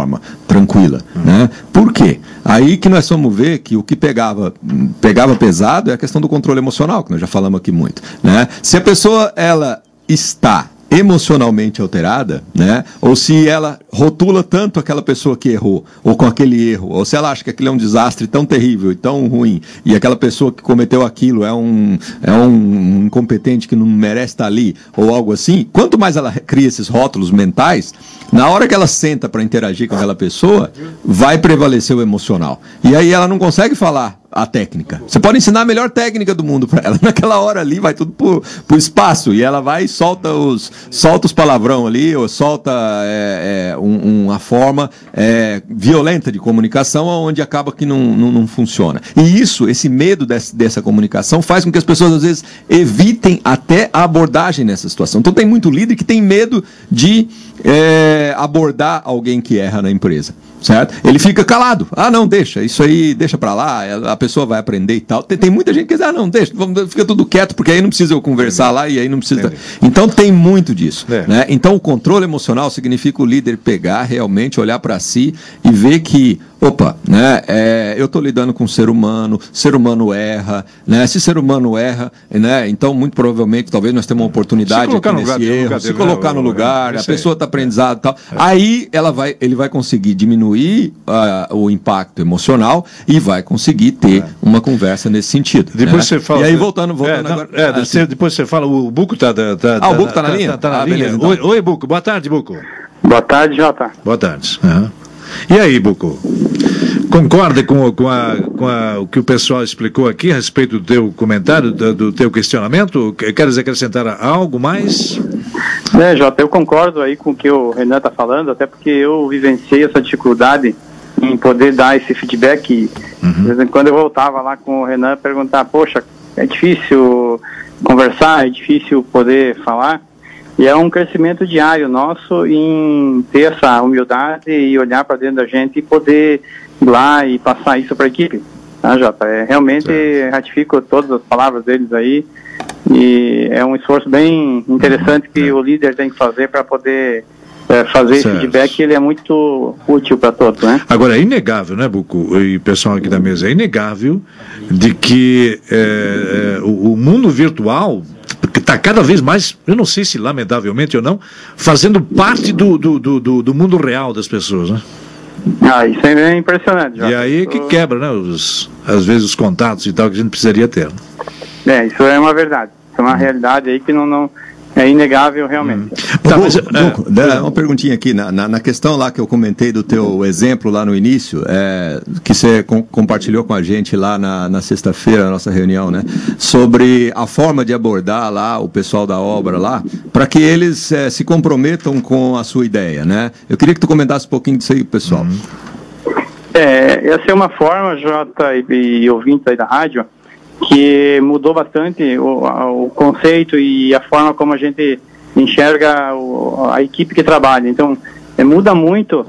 tranquila, uhum. né? Por quê? Aí que nós vamos ver que o que pegava, pegava pesado é a questão do controle emocional, que nós já falamos aqui muito, né? Se a pessoa, ela está emocionalmente alterada, né? Ou se ela rotula tanto aquela pessoa que errou, ou com aquele erro, ou se ela acha que aquilo é um desastre tão terrível e tão ruim, e aquela pessoa que cometeu aquilo é um, é um incompetente que não merece estar ali, ou algo assim, quanto mais ela cria esses rótulos mentais, na hora que ela senta para interagir com aquela pessoa, vai prevalecer o emocional. E aí ela não consegue falar a técnica. Você pode ensinar a melhor técnica do mundo para ela. [laughs] Naquela hora ali vai tudo pro, pro espaço e ela vai e solta os, solta os palavrão ali, ou solta é, é, um, uma forma é, violenta de comunicação onde acaba que não, não, não funciona. E isso, esse medo desse, dessa comunicação faz com que as pessoas às vezes evitem até a abordagem nessa situação. Então tem muito líder que tem medo de é, abordar alguém que erra na empresa certo? Ele fica calado. Ah, não, deixa, isso aí deixa para lá, a pessoa vai aprender e tal. Tem, tem, muita gente que diz, ah, não, deixa, vamos, fica tudo quieto, porque aí não precisa eu conversar lá e aí não precisa. Entendi. Então tem muito disso. É. Né? Então o controle emocional significa o líder pegar, realmente olhar para si e ver que opa, né, é, eu estou lidando com um ser humano, ser humano erra, né, se ser humano erra, né, então muito provavelmente talvez nós temos uma oportunidade aqui nesse lugar, erro, se colocar no lugar, né, a pessoa está aprendizado e tal, é. aí ela vai, ele vai conseguir diminuir uh, o impacto emocional e vai conseguir ter é. uma conversa nesse sentido. Depois né? você fala. E aí voltando, voltando é, agora. É, assim. depois você fala, o Buco está tá, tá, Ah, o Buco está na linha? Está tá na ah, linha. Beleza, então. oi, oi, Buco, boa tarde, Buco. Boa tarde, Jota. Boa tarde. Uhum. E aí, Buco? Concorda com, com, a, com a, o que o pessoal explicou aqui a respeito do teu comentário, do, do teu questionamento? Queres acrescentar algo mais? É, Jota, eu concordo aí com o que o Renan está falando, até porque eu vivenciei essa dificuldade em poder dar esse feedback. Uhum. De vez em quando eu voltava lá com o Renan perguntar, poxa, é difícil conversar, é difícil poder falar. E é um crescimento diário nosso em ter essa humildade e olhar para dentro da gente e poder ir lá e passar isso para a equipe. Tá, Jota? É, realmente certo. ratifico todas as palavras deles aí e é um esforço bem interessante que uhum. o líder tem que fazer para poder é, fazer certo. esse feedback ele é muito útil para todos, né? Agora é inegável, né, Buco e pessoal aqui da mesa, é inegável de que é, é, o, o, mundo virtual está cada vez mais, eu não sei se lamentavelmente ou não, fazendo parte do, do, do, do mundo real das pessoas, né? Ah, isso é impressionante. E aí que quebra, né? Os, às vezes os contatos e tal que a gente precisaria ter. É, isso é uma verdade. Isso é uma realidade aí que não, não, é inegável realmente. Hum. Tá, mas, é, uma perguntinha aqui, na, na, na, questão lá que eu comentei do teu exemplo lá no início, é, que você com, compartilhou com a gente lá na, na sexta-feira, na nossa reunião, né? Sobre a forma de abordar lá o pessoal da obra lá, para que eles é, se comprometam com a sua ideia, né? Eu queria que tu comentasse um pouquinho disso aí, pessoal. Uhum. É, essa é uma forma, Jota e, e ouvintes aí da rádio, que mudou bastante o, o conceito e a forma como a gente enxerga o, a equipe que trabalha. Então, é, muda muito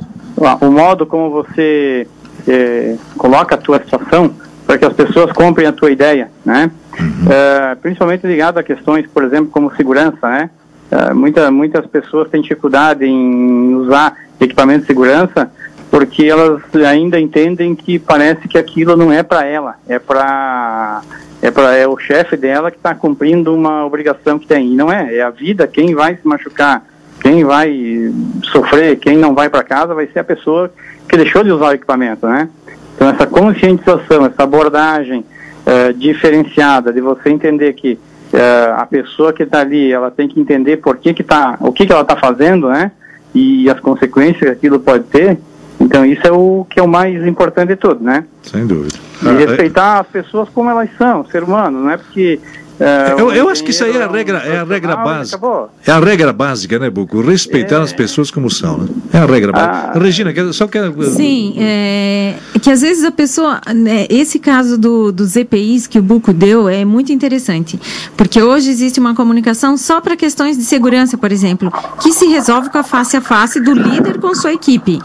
o modo como você é, coloca a tua situação para que as pessoas comprem a tua ideia, né? Uhum. É, principalmente ligado a questões, por exemplo, como segurança, né? É, muita, muitas pessoas têm dificuldade em usar equipamento de segurança porque elas ainda entendem que parece que aquilo não é para ela, é para é para é o chefe dela que está cumprindo uma obrigação que tem. E não é, é a vida, quem vai se machucar, quem vai sofrer, quem não vai para casa vai ser a pessoa que deixou de usar o equipamento, né? Então essa conscientização, essa abordagem uh, diferenciada de você entender que uh, a pessoa que está ali, ela tem que entender por que que tá, o que que ela está fazendo, né? E as consequências que aquilo pode ter então isso é o que é o mais importante de tudo, né? Sem dúvida. E ah, respeitar é... as pessoas como elas são, ser humano, não é porque é, eu, eu acho que isso aí é a regra, é a regra básica. É a regra básica, né, Buco? Respeitar é. as pessoas como são, né? É a regra básica. Ah. Regina, só quer. Sim, é, que às vezes a pessoa. Né, esse caso do, dos EPIs que o Buco deu é muito interessante. Porque hoje existe uma comunicação só para questões de segurança, por exemplo, que se resolve com a face a face do líder com sua equipe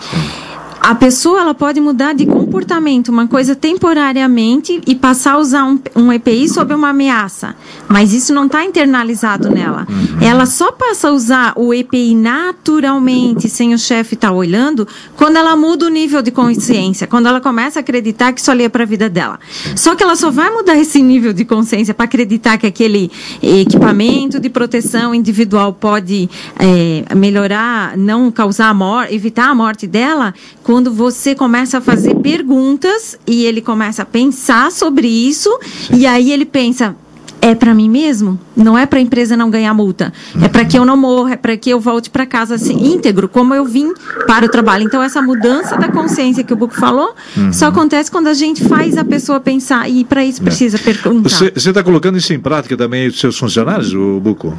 a pessoa ela pode mudar de comportamento, uma coisa temporariamente, e passar a usar um, um EPI sob uma ameaça. Mas isso não está internalizado nela. Uhum. Ela só passa a usar o EPI naturalmente, sem o chefe estar tá olhando, quando ela muda o nível de consciência, quando ela começa a acreditar que isso ali é para a vida dela. Só que ela só vai mudar esse nível de consciência para acreditar que aquele equipamento de proteção individual pode é, melhorar, não causar a morte, evitar a morte dela, quando você começa a fazer perguntas e ele começa a pensar sobre isso, Sim. e aí ele pensa: é para mim mesmo? Não é para a empresa não ganhar multa. É para que eu não morra, é para que eu volte para casa assim, íntegro, como eu vim para o trabalho. Então, essa mudança da consciência que o Buco falou uhum. só acontece quando a gente faz a pessoa pensar. E para isso precisa é. perguntar. Você está colocando isso em prática também os seus funcionários, o Buco?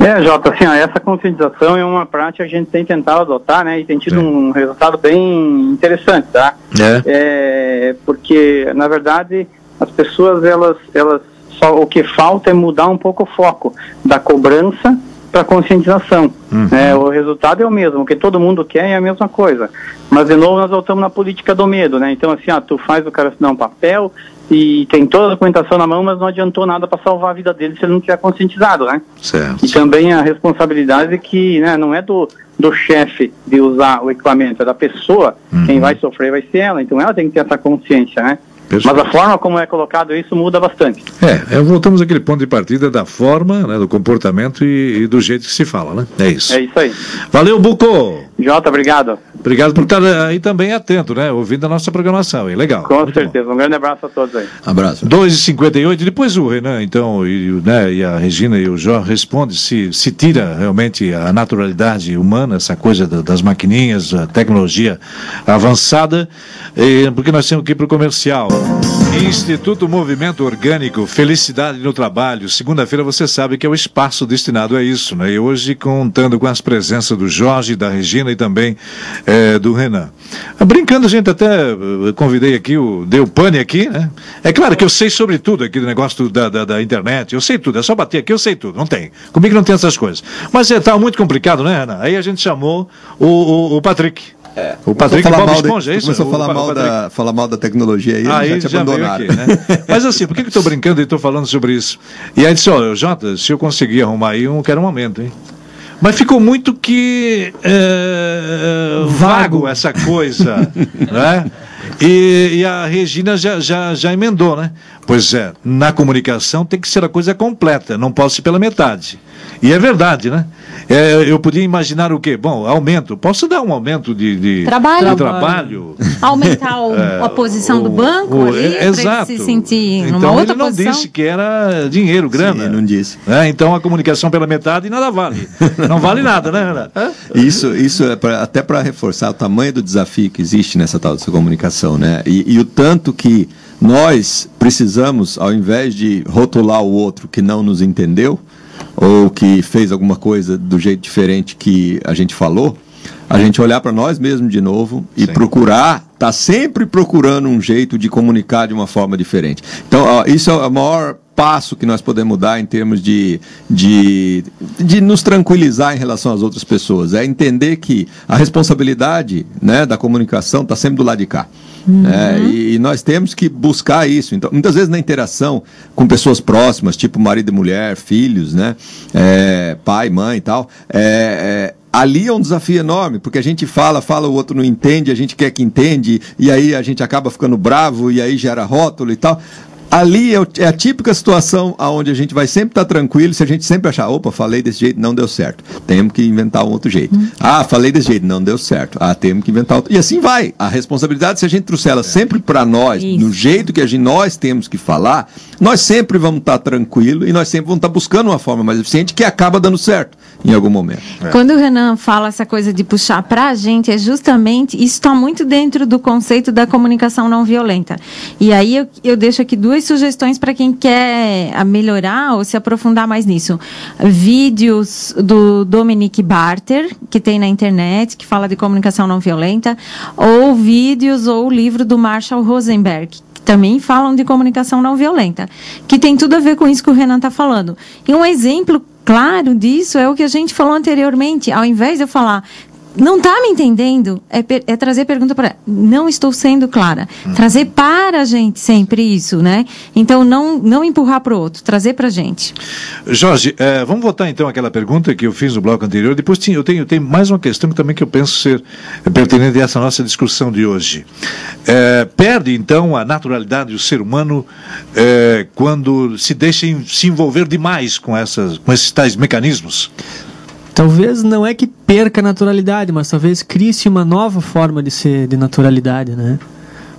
É, Jota, assim, ó, essa conscientização é uma prática que a gente tem tentado adotar, né, e tem tido é. um resultado bem interessante, tá? É. é. Porque, na verdade, as pessoas, elas, elas, só o que falta é mudar um pouco o foco da cobrança para conscientização. Uhum. É, o resultado é o mesmo, o que todo mundo quer é a mesma coisa. Mas, de novo, nós voltamos na política do medo, né? Então, assim, ah, tu faz o cara assinar um papel, e tem toda a documentação na mão, mas não adiantou nada para salvar a vida dele se ele não tiver conscientizado, né? Certo. E também a responsabilidade que né, não é do, do chefe de usar o equipamento, é da pessoa, uhum. quem vai sofrer vai ser ela, então ela tem que ter essa consciência, né? Mas a forma como é colocado isso muda bastante. É, é, voltamos àquele ponto de partida da forma, né, do comportamento e, e, do jeito que se fala, né? É isso. É isso aí. Valeu, Buco! Jota, obrigado. Obrigado por estar aí também atento, né? Ouvindo a nossa programação, hein? Legal. Com Muito certeza. Bom. Um grande abraço a todos aí. Abraço. 2h58, depois o Renan, então, e, né, e a Regina e o Jó respondem se, se tira realmente a naturalidade humana, essa coisa das maquininhas, a tecnologia avançada, e, porque nós temos que ir para o comercial. Instituto Movimento Orgânico, Felicidade no Trabalho. Segunda-feira você sabe que é o espaço destinado a isso, né? E hoje contando com as presenças do Jorge, da Regina e também é, do Renan. Brincando, a gente até eh, convidei aqui o Deu Pane aqui, né? É claro que eu sei sobre tudo aqui do negócio da, da, da, internet, eu sei tudo, é só bater aqui, eu sei tudo, não tem. Comigo não tem essas coisas. Mas é, tá muito complicado, né, Renan? Aí a gente chamou o, o, o Patrick. É. O Patrick Bob mal Esponja, de, é? Começou a falar, mal da, falar mal da tecnologia aí, aí já te abandonaram. Aqui, né? [laughs] Mas assim, por que, que eu estou brincando e estou falando sobre isso? E aí disse, olha, Jota, se eu conseguir arrumar aí, eu quero um momento, hein? Mas ficou muito que é, vago essa coisa, [laughs] né? E, e, a Regina já, já, já emendou, né? Pois é, na comunicação tem que ser a coisa completa, não pode ser pela metade. E é verdade, né? É, eu podia imaginar o quê? Bom, aumento. Posso dar um aumento de, de trabalho? De trabalho? Aumentar o, [laughs] é, a posição o, do banco o, ali, é, exato. ele se sentir então, numa outra ele não posição? disse que era dinheiro, grana. Sim, não disse. É, então a comunicação pela metade nada vale. Não vale nada, né? [laughs] Isso, isso é pra, até para reforçar o tamanho do desafio que existe nessa tal dessa comunicação, né? E, e o tanto que nós precisamos, ao invés de rotular o outro que não nos entendeu, ou que fez alguma coisa do jeito diferente que a gente falou, a gente olhar para nós mesmos de novo e Sim. procurar, tá sempre procurando um jeito de comunicar de uma forma diferente. Então, ó, isso é o maior passo que nós podemos dar em termos de, de, de nos tranquilizar em relação às outras pessoas. É entender que a responsabilidade né, da comunicação está sempre do lado de cá. Uhum. É, e, e, nós temos que buscar isso. Então, muitas vezes na interação com pessoas próximas, tipo marido e mulher, filhos, né? É, pai, mãe e tal, é, é ali é um desafio enorme, porque a gente fala, fala, o outro não entende, a gente quer que entende, e aí a gente acaba ficando bravo, e aí gera rótulo e tal ali é, é, a típica situação onde a gente vai sempre estar tá tranquilo se a gente sempre achar, opa, falei desse jeito, não deu certo. Temos que inventar um outro jeito. Hum. Ah, falei desse jeito, não deu certo. Ah, temos que inventar outro. E assim vai. A responsabilidade, se a gente trouxer ela sempre para nós, Isso. no jeito que a gente, nós temos que falar, nós sempre vamos estar tá tranquilo e nós sempre vamos estar tá buscando uma forma mais eficiente que acaba dando certo em algum momento. É. Quando o Renan fala essa coisa de puxar para a gente, é justamente, isso está muito dentro do conceito da comunicação não violenta. E aí eu, eu deixo aqui duas sugestões para quem quer melhorar ou se aprofundar mais nisso. Vídeos do Dominic Barter, que tem na internet, que fala de comunicação não violenta, ou vídeos ou o livro do Marshall Rosenberg, que também falam de comunicação não violenta, que tem tudo a ver com isso que o Renan está falando. E um exemplo claro disso é o que a gente falou anteriormente. Ao invés de eu falar não está me entendendo, é, é trazer pergunta para. Não estou sendo clara. Hum. Trazer para a gente sempre isso, né? Então, não, não empurrar para o outro, trazer para a gente. Jorge, é, vamos voltar então àquela pergunta que eu fiz no bloco anterior. Depois tinha, eu, tenho, tenho mais uma questão que também que eu penso ser pertinente a essa nossa discussão de hoje. É, perde então a naturalidade do ser humano é, quando se deixa se envolver demais com, essas, com esses tais mecanismos? Talvez não é que perca a naturalidade, mas talvez crie-se uma nova forma de ser de naturalidade, né?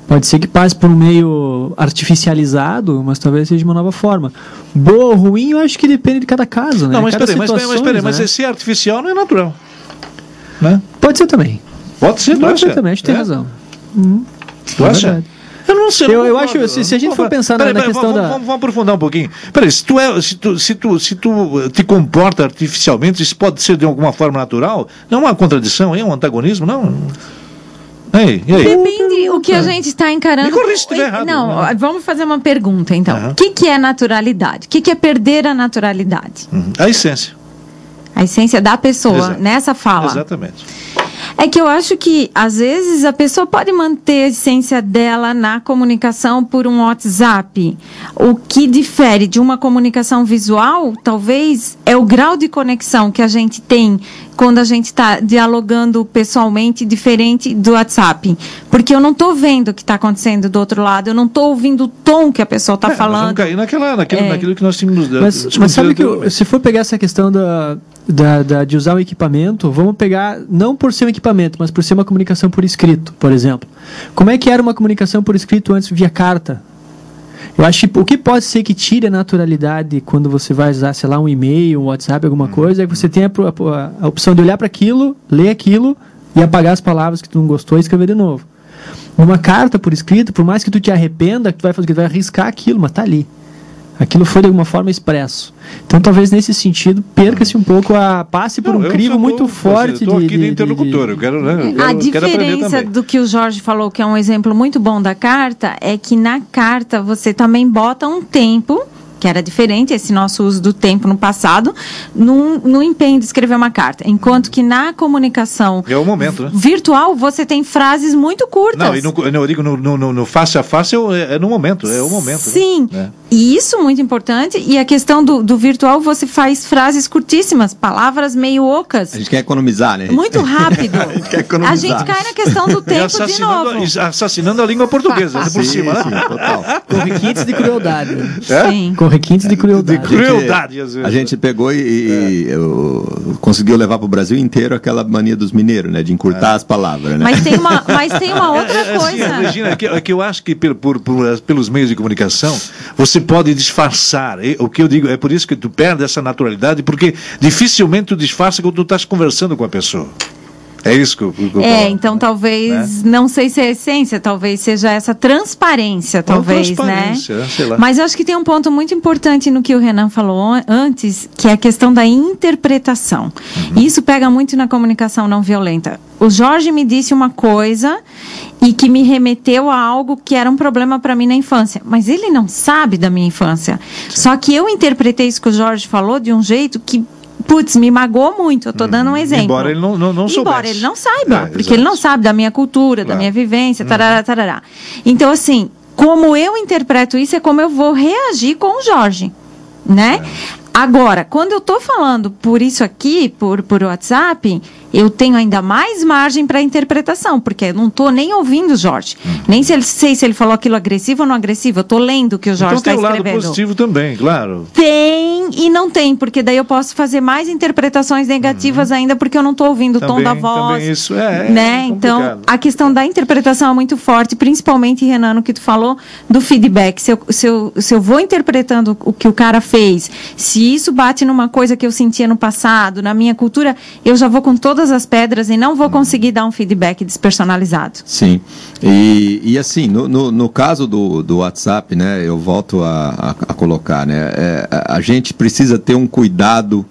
Pode ser que passe por um meio artificializado, mas talvez seja uma nova forma. Boa ou ruim, eu acho que depende de cada caso, né? Não, mas peraí, mas, mas, mas, peraí, mas esse artificial não é natural. Né? Pode ser também. Pode ser, Pode ser também, acho que tem é? razão. Uhum. Tu acha? Eu não sei. Eu, eu acho, se, se, a gente for pensar peraí, na, na questão vamos, da. Vamos, vamos, aprofundar um pouquinho. Peraí, se tu, é, se, tu, se, tu, se tu te comporta artificialmente, isso pode ser de alguma forma natural? Não é uma contradição, é um antagonismo? Não. Ei, e aí? Depende o que a gente está encarando. Me corrija se estiver errado. Não, não, vamos fazer uma pergunta então. O uhum. que, que é naturalidade? O que, que é perder a naturalidade? Uhum. A essência. A essência da pessoa, Exato. nessa fala. Exatamente. É que eu acho que, às vezes, a pessoa pode manter a essência dela na comunicação por um WhatsApp. O que difere de uma comunicação visual, talvez, é o grau de conexão que a gente tem quando a gente está dialogando pessoalmente, diferente do WhatsApp. Porque eu não estou vendo o que está acontecendo do outro lado, eu não estou ouvindo o tom que a pessoa está é, falando. Vamos cair naquela, naquilo, é. naquilo que nós tínhamos. Mas, mas sabe que, se for pegar essa questão da, da, da, de usar o equipamento, vamos pegar, não por ser um equipamento, mas por ser uma comunicação por escrito, por exemplo. Como é que era uma comunicação por escrito antes via carta? Eu acho que o que pode ser que tire a naturalidade quando você vai usar, sei lá, um e-mail, um WhatsApp, alguma uhum. coisa, é que você tem a, a, a opção de olhar para aquilo, ler aquilo e apagar as palavras que tu não gostou e escrever de novo. Uma carta por escrito, por mais que tu te arrependa, que tu vai fazer, que tu vai arriscar aquilo, mas tá ali. Aquilo foi de alguma forma expresso. Então, talvez nesse sentido, perca-se um pouco a. passe por não, um crivo muito forte eu de. aqui de, de interlocutor, de, eu quero. Né, eu quero a diferença do que o Jorge falou, que é um exemplo muito bom da carta, é que na carta você também bota um tempo que era diferente esse nosso uso do tempo no passado, no, no empenho de escrever uma carta. Enquanto que na comunicação é o momento, né? virtual, você tem frases muito curtas. Não, e no, eu digo no, no, no face a face é, é, no momento, é o momento. Né? Sim, né? e isso muito importante. E a questão do, do virtual, você faz frases curtíssimas, palavras meio ocas. A gente quer economizar, né? Muito rápido. [laughs] a, gente quer economizar. a gente cai na questão do tempo de novo. Assassinando a língua portuguesa, ah, por sim, cima. Sim, total. Com requintes de crueldade. É? Sim requintes de crueldade. De crueldade, às vezes. A gente pegou e, é. e conseguiu levar para o Brasil inteiro aquela mania dos mineiros, né? De encurtar é. as palavras, né? Mas tem uma, mas tem uma [laughs] outra é, é, coisa. Assim, Regina, é que, é que eu acho que por, por, por, pelos meios de comunicação você pode disfarçar. O que eu digo é por isso que tu perde essa naturalidade, porque dificilmente tu disfarça quando tu estás conversando com a pessoa. É isso que eu, que eu É, então talvez, né? não sei se é a essência, talvez seja essa transparência, talvez, né? transparência, né? Sei lá. Mas eu acho que tem um ponto muito importante no que o Renan falou antes, que é a questão da interpretação. Uhum. Isso pega muito na comunicação não violenta. O Jorge me disse uma coisa e que me remeteu a algo que era um problema para mim na infância, mas ele não sabe da minha infância. Sim. Só que eu interpretei isso que o Jorge falou de um jeito que putz, me magoou muito. Eu estou dando um uhum. exemplo. Embora ele não, não, não soubesse. Embora ele não saiba, é, porque exato. ele não sabe da minha cultura, da minha vivência, tarará, uhum. tarará. Então, assim, como eu interpreto isso é como eu vou reagir com o Jorge, né? É. Agora, quando eu estou falando por isso aqui, por, por WhatsApp, eu tenho ainda mais margem para interpretação, porque eu não estou nem ouvindo o Jorge. Hum. Nem se ele, sei se ele falou aquilo agressivo ou não agressivo, eu estou lendo o que o Jorge está então, tá escrevendo. Tem o lado positivo também, claro. Tem e não tem, porque daí eu posso fazer mais interpretações negativas uhum. ainda, porque eu não estou ouvindo também, o tom da voz. Também isso é, né? É então, a questão da interpretação é muito forte, principalmente, Renan, no que tu falou, do feedback. Se eu, se eu, se eu vou interpretando o que o cara fez, se isso bate numa coisa que eu sentia no passado, na minha cultura, eu já vou com todas todas as pedras e não vou conseguir dar um feedback despersonalizado. Sim. E, e assim, no, no, no caso do, do WhatsApp, né, eu volto a, a, a colocar, né, é, a gente precisa ter um cuidado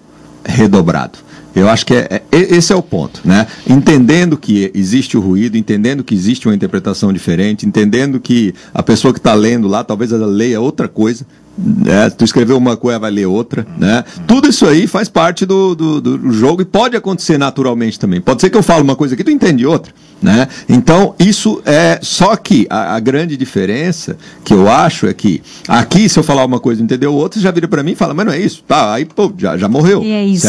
redobrado. Eu acho que é, é, esse é o ponto, né? Entendendo que existe o ruído, entendendo que existe uma interpretação diferente, entendendo que a pessoa que está lendo lá, talvez ela leia outra coisa, né? Tu escreveu uma coisa, vai ler outra, né? Tudo isso aí faz parte do, do, do, jogo e pode acontecer naturalmente também. Pode ser que eu falo uma coisa aqui, tu entende outra, né? Então, isso é... Só que a, a grande diferença que eu acho é que aqui, se eu falar uma coisa e entendeu outra, já vira para mim e fala, mas não é isso. Tá, aí, pô, já, já morreu. E é isso?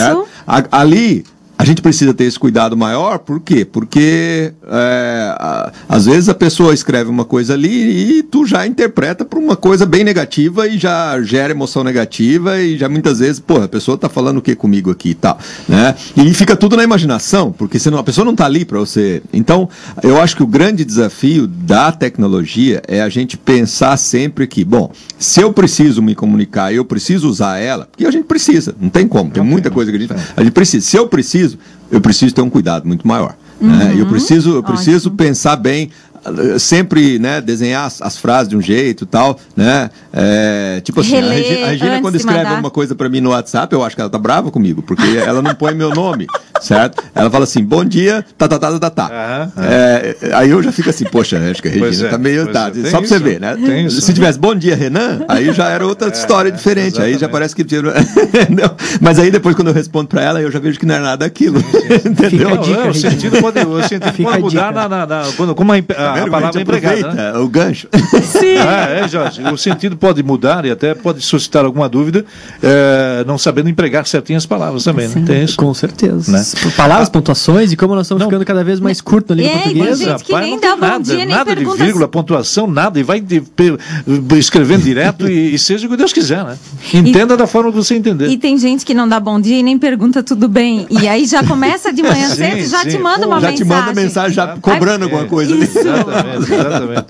A, ali, a gente precisa ter esse cuidado maior, por quê? Porque é, a, às vezes a pessoa escreve uma coisa ali e tu já interpreta para uma coisa bem negativa e já gera emoção negativa e já muitas vezes, pô, a pessoa tá falando o que comigo aqui e tal, né? E fica tudo na imaginação, porque senão a pessoa não tá ali para você. Então, eu acho que o grande desafio da tecnologia é a gente pensar sempre que, bom, se eu preciso me comunicar, eu preciso usar ela, porque a gente precisa, não tem como, tem muita coisa que a gente, a gente precisa. Se eu preciso preciso, eu preciso ter um cuidado muito maior. Uhum. Né? Eu preciso, eu preciso Ótimo. pensar bem sempre né, desenhar as, as, frases de um jeito e tal, né? É, tipo assim, Reler a Regina, a Regina quando escreve alguma coisa para mim no WhatsApp, eu acho que ela tá brava comigo, porque [laughs] ela não põe meu nome, certo? Ela fala assim, bom dia, tá, tá, tá, tá, tá. Uhum, É, aí eu já fico assim, poxa, acho que a Regina é, tá meio... Tá, é. só pra você ver, né? Se tivesse bom dia, Renan, aí já era outra [laughs] é, história diferente, exatamente. aí já parece que... [laughs] Mas aí depois quando eu respondo para ela, eu já vejo que não é nada aquilo, entendeu? Fica a dica, o sentido pode, o sentido pode mudar na, na, na, quando, como a, a a, palavra empregada. Né? O gancho. [laughs] Sim. É, é, Jorge. O sentido pode mudar e até pode suscitar alguma dúvida, é, não sabendo empregar certinho as palavras também, né? Tem isso? Com certeza. Né? Palavras, ah, pontuações e como nós estamos não. ficando cada vez mais curto na língua é, portuguesa. Gente que nem dá nada, dia, nada de vírgula, pontuação, nada. E vai de, escrevendo direto e, e, seja o que Deus quiser, né? Entenda e, da forma que você entender. E tem gente que não dá bom dia e nem pergunta tudo bem. E aí já começa de manhã [laughs] cedo, já sim. te manda uma já mensagem. Já te manda mensagem já cobrando alguma coisa. Isso. Exatamente. Exatamente.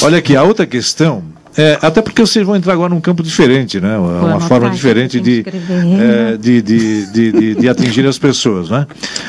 [laughs] Olha aqui, a outra questão é, até porque vocês vão entrar agora num campo diferente, né? Uma, forma diferente de, é, de, de, de, de, atingir as pessoas, né?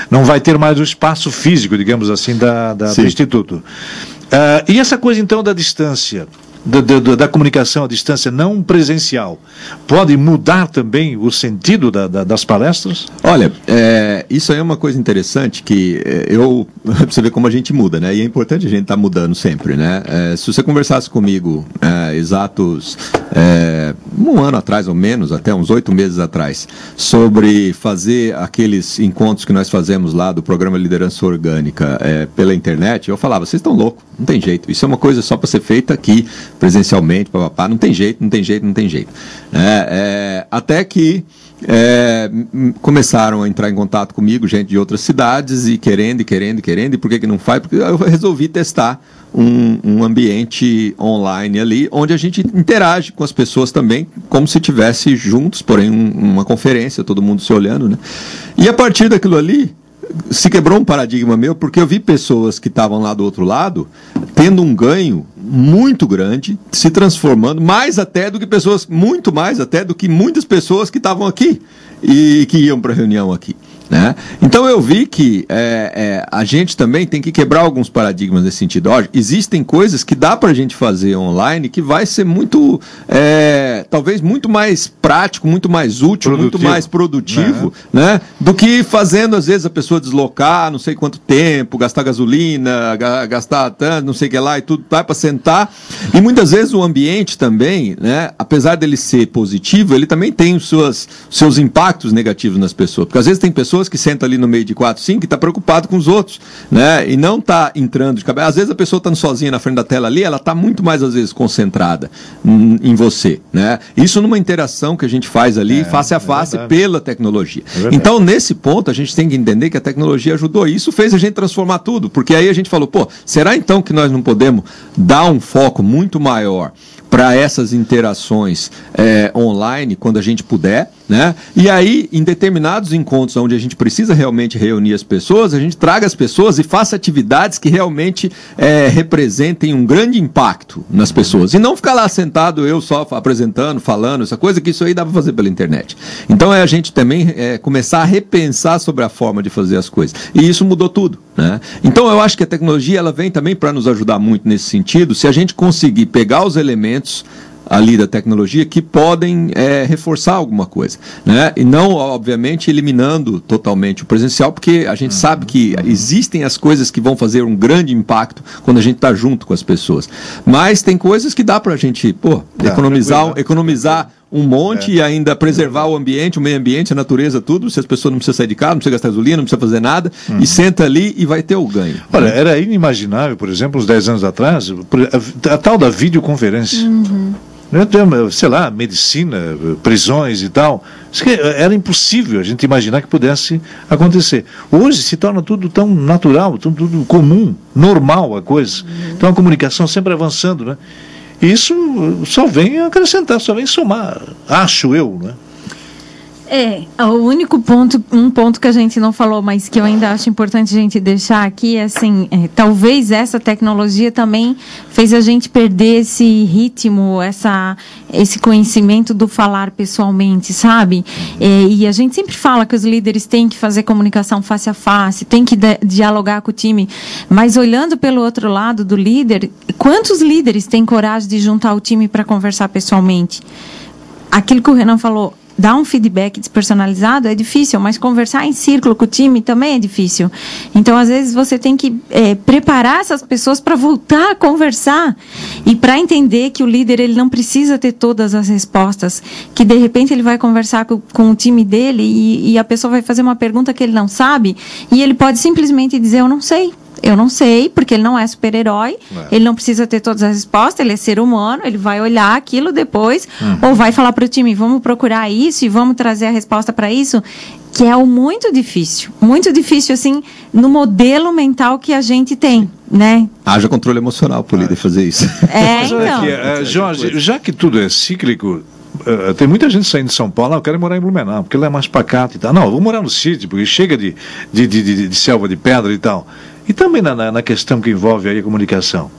Não vai ter mais o espaço físico, digamos assim, da, da do Instituto. Uh, e essa coisa, então, da distância? Da, da, da, comunicação à distância não presencial pode mudar também o sentido da, das palestras? Olha, é, isso aí é uma coisa interessante que é, eu [laughs] você ver como a gente muda, né? E é importante a gente estar tá mudando sempre, né? É, se você conversasse comigo é, exatos é, um ano atrás ou menos, até uns oito meses atrás, sobre fazer aqueles encontros que nós fazemos lá do programa Liderança Orgânica é, pela internet, eu falava, vocês estão loucos, não tem jeito. Isso é uma coisa só para ser feita aqui presencialmente, papapá, não tem jeito, não tem jeito, não tem jeito. É, é, até que é, começaram a entrar em contato comigo, gente de outras cidades, e querendo, e querendo, e querendo, e por que, que não faz? Porque eu resolvi testar um, um, ambiente online ali, onde a gente interage com as pessoas também, como se tivesse juntos, porém um, uma conferência, todo mundo se olhando, né? E a partir daquilo ali, se quebrou um paradigma meu, porque eu vi pessoas que estavam lá do outro lado tendo um ganho muito grande, se transformando, mais até do que pessoas, muito mais até do que muitas pessoas que estavam aqui e que iam para a reunião aqui. Né? Então eu vi que é, é, a gente também tem que quebrar alguns paradigmas nesse sentido. Ó, existem coisas que dá para a gente fazer online que vai ser muito, é, talvez muito mais prático, muito mais útil, produtivo. muito mais produtivo, né? né? Do que fazendo às vezes a pessoa deslocar, não sei quanto tempo, gastar gasolina, gastar tanto, não sei o que lá e tudo, tá para sentar. E muitas vezes o ambiente também, né? Apesar dele ser positivo, ele também tem os seus, seus impactos negativos nas pessoas, porque às vezes tem pessoas pessoas que sentam ali no meio de quatro, cinco, e está preocupado com os outros, né? E não está entrando de cabeça. Às vezes a pessoa está sozinha na frente da tela ali, ela está muito mais às vezes concentrada em, em, você, né? Isso numa interação que a gente faz ali é, face a é face é pela tecnologia. É então nesse ponto a gente tem que entender que a tecnologia ajudou. E isso fez a gente transformar tudo, porque aí a gente falou, pô, será então que nós não podemos dar um foco muito maior para essas interações é, online quando a gente puder? Né? E aí, em determinados encontros onde a gente precisa realmente reunir as pessoas, a gente traga as pessoas e faça atividades que realmente é, representem um grande impacto nas pessoas. E não ficar lá sentado, eu só apresentando, falando, essa coisa, que isso aí dá para fazer pela internet. Então é a gente também é, começar a repensar sobre a forma de fazer as coisas. E isso mudou tudo. Né? Então eu acho que a tecnologia ela vem também para nos ajudar muito nesse sentido, se a gente conseguir pegar os elementos ali da tecnologia que podem é, reforçar alguma coisa, né? E não, obviamente, eliminando totalmente o presencial, porque a gente uhum. sabe que existem as coisas que vão fazer um grande impacto quando a gente está junto com as pessoas. Mas tem coisas que dá para a gente, pô, economizar, economizar um monte é. e ainda preservar o ambiente, o meio ambiente, a natureza, tudo. Se as pessoas não precisam sair de casa, não precisa gastar gasolina, não precisa fazer nada, uhum. e senta ali e vai ter o ganho. Olha, era inimaginável, por exemplo, uns 10 anos atrás, a, a tal da videoconferência. Uhum. Né, sei lá, medicina, prisões e tal. Era impossível a gente imaginar que pudesse acontecer. Hoje se torna tudo tão natural, tudo, tudo comum, normal a coisa. Então a comunicação sempre avançando, né? Isso só vem acrescentar, só vem somar, acho eu, né? É, o único ponto, um ponto que a gente não falou, mas que eu ainda acho importante a gente deixar aqui é assim, é, talvez essa tecnologia também fez a gente perder esse ritmo, essa, esse conhecimento do falar pessoalmente, sabe? É, e a gente sempre fala que os líderes têm que fazer comunicação face a face, têm que dialogar com o time, mas olhando pelo outro lado do líder, quantos líderes têm coragem de juntar o time para conversar pessoalmente? Aquilo que o Renan falou, dar um feedback despersonalizado é difícil, mas conversar em círculo com o time também é difícil. Então, às vezes, você tem que é, preparar essas pessoas para voltar a conversar e para entender que o líder ele não precisa ter todas as respostas, que de repente ele vai conversar com, com o time dele e, e a pessoa vai fazer uma pergunta que ele não sabe e ele pode simplesmente dizer eu não sei. Eu não sei, porque ele não é super-herói, é. ele não precisa ter todas as respostas, ele é ser humano, ele vai olhar aquilo depois, uhum. ou vai falar para o time, vamos procurar isso e vamos trazer a resposta para isso, que é o muito difícil, muito difícil, assim, no modelo mental que a gente tem, né? Haja controle emocional para o líder fazer isso. É, [laughs] então. Uh, Jorge, já que tudo é cíclico, Uh, tem muita gente saindo de São Paulo, ah, eu quero morar em Blumenau, porque lá é mais pacato e tal. Não, eu vou morar no sítio, porque chega de, de, de, de, de selva de pedra e tal. E também na, na questão que envolve aí a comunicação.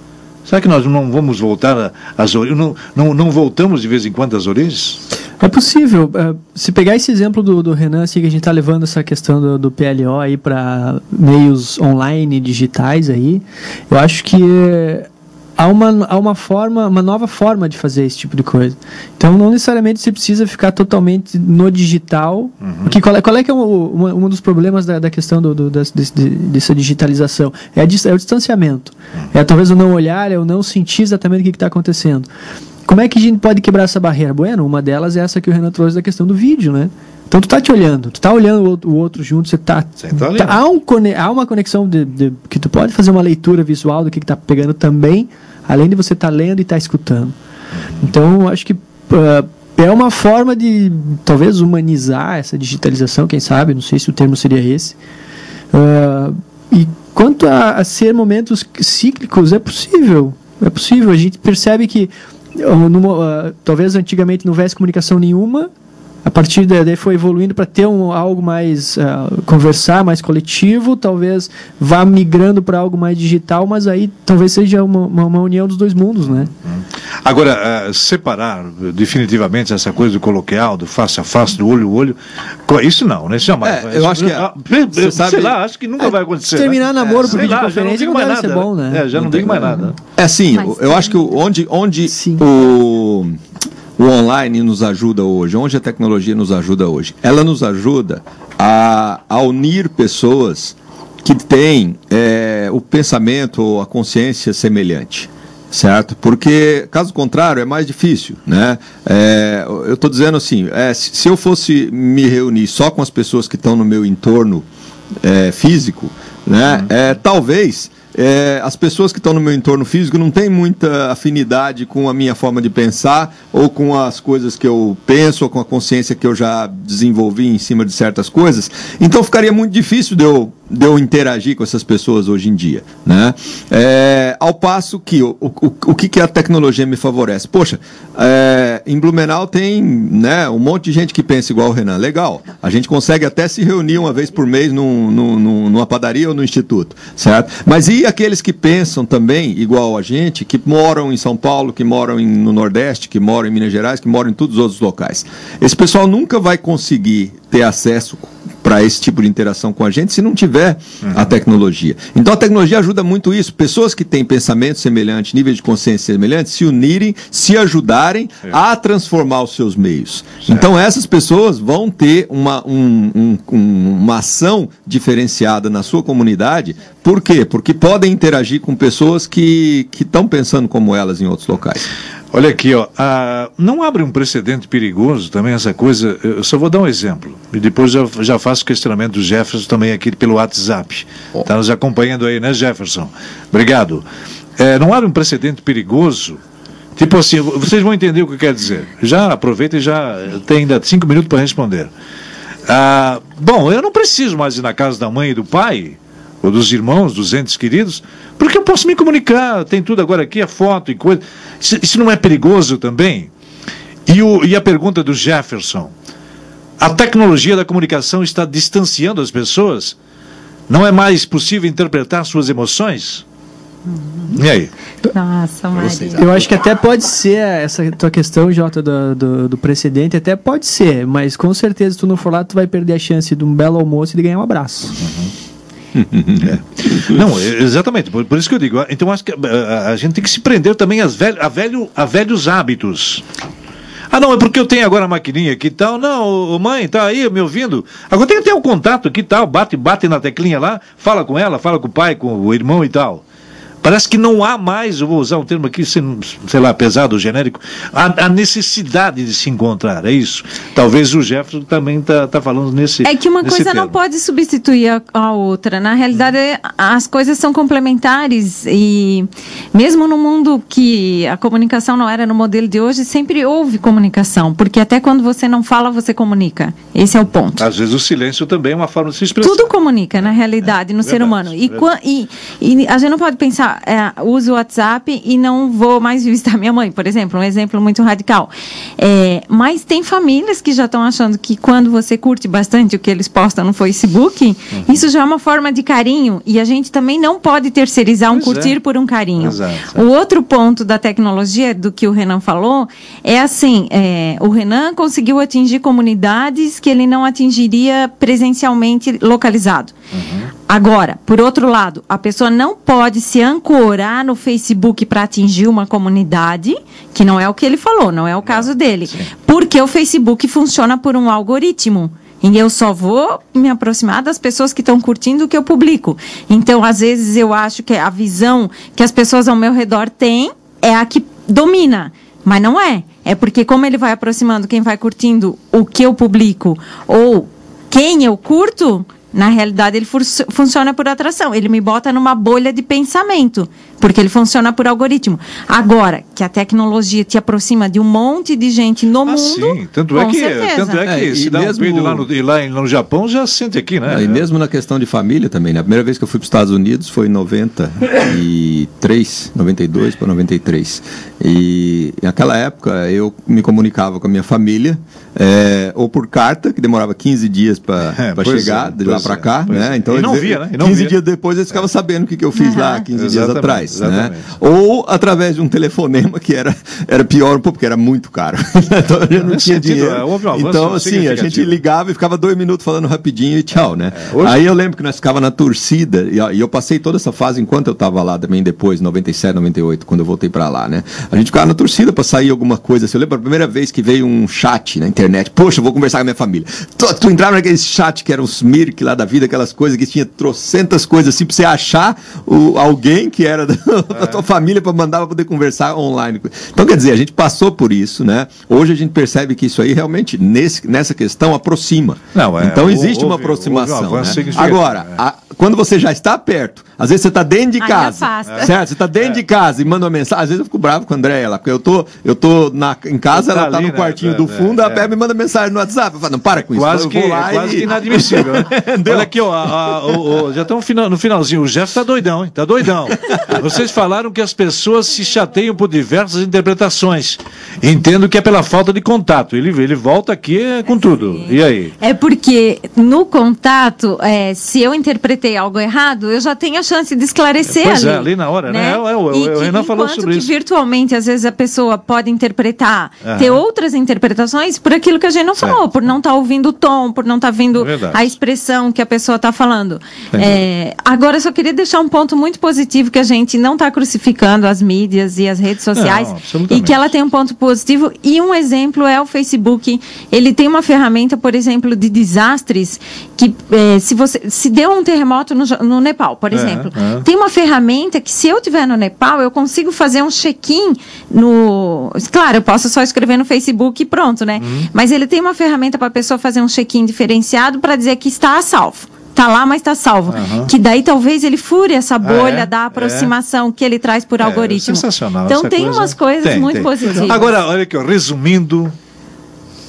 Será que nós não vamos voltar às origens? Não, não, não, voltamos de vez em quando às origens? É possível. É, se pegar esse exemplo do, do Renan, assim, que a gente está levando essa questão do, do PLO aí para meios online, digitais aí, eu acho que há uma, há uma forma, uma nova forma de fazer esse tipo de coisa. Então não necessariamente você precisa ficar totalmente no digital. Uhum. Que qual, é, qual é que é um, um dos problemas da, da questão do, do desse, dessa digitalização? É, a, é o distanciamento. Uhum. É talvez o não olhar, é o não sentir exatamente o que está acontecendo. Como é que a gente pode quebrar essa barreira? Bueno, uma delas é essa que o Renan trouxe da questão do vídeo, né? Então tu tá te olhando, tu tá olhando o outro junto, você tá. Você tá, tá há, um, há uma conexão de, de, que tu pode fazer uma leitura visual do que, que tá pegando também, além de você tá lendo e tá escutando. Então acho que uh, é uma forma de talvez humanizar essa digitalização, quem sabe, não sei se o termo seria esse. Uh, e quanto a, a, ser momentos cíclicos, é possível. É possível. A gente percebe que uh, talvez antigamente não houvesse comunicação nenhuma, a partir daí foi evoluindo para ter um, algo mais uh, conversar, mais coletivo, talvez vá migrando para algo mais digital, mas aí talvez seja uma, uma, uma união dos dois mundos, né? Agora, uh, separar definitivamente essa coisa do coloquial, do face a face, do olho a olho, isso não, né? Isso jamais. É, eu acho que, é, sei sabe, lá, acho que nunca é, vai acontecer. Terminar né? namoro é, por videoconferência não, não deve ser bom, né? É, já não, não digo mais nada. É assim, mas, eu acho que onde, onde o o online nos ajuda hoje? Onde a tecnologia nos ajuda hoje? Ela nos ajuda a, a unir pessoas que têm é, o pensamento ou a consciência semelhante certo? Porque, caso contrário, é mais difícil, né? É, eu estou dizendo assim, é, se eu fosse me reunir só com as pessoas que estão no meu entorno é, físico, né? Uhum. É, talvez é, as pessoas que estão no meu entorno físico não têm muita afinidade com a minha forma de pensar ou com as coisas que eu penso ou com a consciência que eu já desenvolvi em cima de certas coisas. Então ficaria muito difícil de eu de eu interagir com essas pessoas hoje em dia, né? É, ao passo que o, o, o que, que a tecnologia me favorece? Poxa, é, em Blumenau tem né, um monte de gente que pensa igual o Renan, legal. A gente consegue até se reunir uma vez por mês num, num, numa padaria ou no instituto, certo? Mas e aqueles que pensam também igual a gente, que moram em São Paulo, que moram em, no Nordeste, que moram em Minas Gerais, que moram em todos os outros locais? Esse pessoal nunca vai conseguir ter acesso para esse tipo de interação com a gente se não tiver uhum. a tecnologia. Então a tecnologia ajuda muito isso. Pessoas que têm pensamentos semelhantes, níveis de consciência semelhantes, se unirem, se ajudarem é. a transformar os seus meios. Certo. Então essas pessoas vão ter uma, um, um, uma ação diferenciada na sua comunidade. Por quê? Porque podem interagir com pessoas que estão pensando como elas em outros locais. Olha aqui, ó, a, não abre um precedente perigoso também essa coisa. Eu só vou dar um exemplo e depois já, já faço questionamento do Jefferson também aqui pelo WhatsApp. Está nos acompanhando aí, né, Jefferson? Obrigado. É, não abre um precedente perigoso. Tipo assim, vocês vão entender o que eu quero dizer. Já aproveita e já tem ainda cinco minutos para responder. Ah, bom, eu não preciso mais ir na casa da mãe e do pai ou dos irmãos, dos entes queridos, porque eu posso me comunicar, tem tudo agora aqui, a foto e coisa. Isso, isso não é perigoso também? E, o, e a pergunta do Jefferson: a tecnologia da comunicação está distanciando as pessoas? Não é mais possível interpretar suas emoções? E aí? Nossa, Maria. Eu acho que até pode ser essa tua questão, Jota, do, do, do, precedente, até pode ser, mas com certeza, se tu não for lá, tu vai perder a chance de um belo almoço e de ganhar um abraço. Uhum é. Não, exatamente, por, por, isso que eu digo. Então acho que a, a, a gente tem que se prender também às velho, a, velho, a velhos hábitos. Ah, não, é porque eu tenho agora a maquininha aqui e tal. Não, mãe, tá aí me ouvindo. Agora tem até um contato aqui e tal. Bate, bate na teclinha lá, fala com ela, fala com o pai, com o irmão e tal. Parece que não há mais, eu vou usar um termo aqui, sei lá, pesado, genérico, a, a necessidade de se encontrar, é isso. Talvez o Jefferson também está tá falando nesse É que uma coisa termo. não pode substituir a, a, outra. Na realidade, as coisas são complementares e mesmo no mundo que a comunicação não era no modelo de hoje, sempre houve comunicação, porque até quando você não fala, você comunica. Esse é o ponto. Às vezes o silêncio também é uma forma de se expressar. Tudo comunica, na realidade, no verdade, ser humano. E, e, e a gente não pode pensar é, uso o WhatsApp e não vou mais [laughs] visitar minha mãe, por exemplo, um exemplo muito radical. É, mas tem famílias que já estão achando que quando você curte bastante o que eles postam no Facebook, uhum. isso já é uma forma de carinho e a gente também não pode terceirizar um pois curtir é. por um carinho. Exato. O outro ponto da tecnologia, do que o Renan falou, é assim: é, o Renan conseguiu atingir comunidades que ele não atingiria presencialmente localizado. Uhum. Agora, por outro lado, a pessoa não pode se ancorar no Facebook para atingir uma comunidade, que não é o que ele falou, não é o caso dele. Sim. Porque o Facebook funciona por um algoritmo. E eu só vou me aproximar das pessoas que estão curtindo o que eu publico. Então, às vezes, eu acho que a visão que as pessoas ao meu redor têm é a que domina. Mas não é. É porque, como ele vai aproximando quem vai curtindo o que eu publico ou quem eu curto, na realidade, ele funciona por atração. Ele me bota numa bolha de pensamento, porque ele funciona por algoritmo. Agora, que a tecnologia te aproxima de um monte de gente no ah, mundo. Sim, tanto é que, certeza. tanto é que é, se dá mesmo, um lá, no, lá no Japão, já sente aqui, né? e mesmo na questão de família também, né? A primeira vez que eu fui para os Estados Unidos foi em 93, 92 para 93. E naquela época eu me comunicava com a minha família, é, ou por carta, que demorava 15 dias para [laughs] é, chegar, é, de lá para cá, né? É. Então, e não via, né? E não 15 via. dias depois eles ficavam sabendo o que, que eu fiz lá 15 dias atrás, né? Ou através de um telefonema que era, era pior um pouco, porque era muito caro. [laughs] então eu não tinha sentido, dinheiro. É, então, assim, a gente ligava e ficava dois minutos falando rapidinho e tchau, né? É, hoje... Aí eu lembro que nós ficava na torcida, e eu passei toda essa fase enquanto eu estava lá também depois, 97, 98, quando eu voltei para lá, né? A gente ficava na torcida para sair alguma coisa. Assim, eu lembro a primeira vez que veio um chat na internet. Poxa, eu vou conversar com a minha família. Tu, tu entrava naquele chat que era os Mirk lá da vida, aquelas coisas que tinha trocentas coisas assim, pra você achar o, alguém que era da, [laughs] é. da tua família para mandar pra poder conversar online. Então, quer dizer, a gente passou por isso, né? Hoje a gente percebe que isso aí realmente, nesse, nessa questão, aproxima. Não, é, então existe houve, uma aproximação. Um né? Agora, é. a, quando você já está perto, às vezes você está dentro de casa, [laughs] certo? Você está dentro é. de casa e manda uma mensagem. Às vezes eu fico bravo com a Andréia lá, porque eu tô, eu tô na, em casa, tá ela está no né? quartinho né? do fundo, é, a Pé me manda mensagem no WhatsApp. Eu falo, não, para com isso. Quase, que, quase e... que [laughs] inadmissível. Né? Olha aqui, ó, a, a, o, o, já estamos no finalzinho. O Jeff está doidão, hein? Está doidão. Vocês falaram que as pessoas se chateiam por diversas interpretações. Entendo que é pela falta de contato. Ele, ele volta aqui com tudo. E aí? É porque no contato, é, se eu interpretei algo errado, eu já tenho a chance de esclarecer Pois ali. é, ali na hora, né? É, é, o- Renan falou sobre que isso. virtualmente, às vezes, a pessoa pode interpretar, Aham. ter outras interpretações por aquilo que a gente não falou, por não estar ouvindo o tom, por não estar vendo É verdade. a expressão que a pessoa está falando. É, agora, eu só queria deixar um ponto muito positivo que a gente não está crucificando as mídias e as redes sociais Não, e que ela tem um ponto positivo e um exemplo é o Facebook. Ele tem uma ferramenta, por exemplo, de desastres que eh, se você se deu um terremoto no, no Nepal, por É, exemplo, é. tem uma ferramenta que se eu tiver no Nepal eu consigo fazer um check-in no, claro, eu posso só escrever no Facebook e pronto, né? Uhum. Mas ele tem uma ferramenta para a pessoa fazer um check-in diferenciado para dizer que está a salvo. Tá lá, mas está salvo. Aham. Que daí talvez ele fure essa bolha é? da É. aproximação que ele traz por É, algoritmo. sensacional. Então essa tem coisa. umas coisas Tem, muito tem. positivas. Agora, olha aqui, ó, resumindo,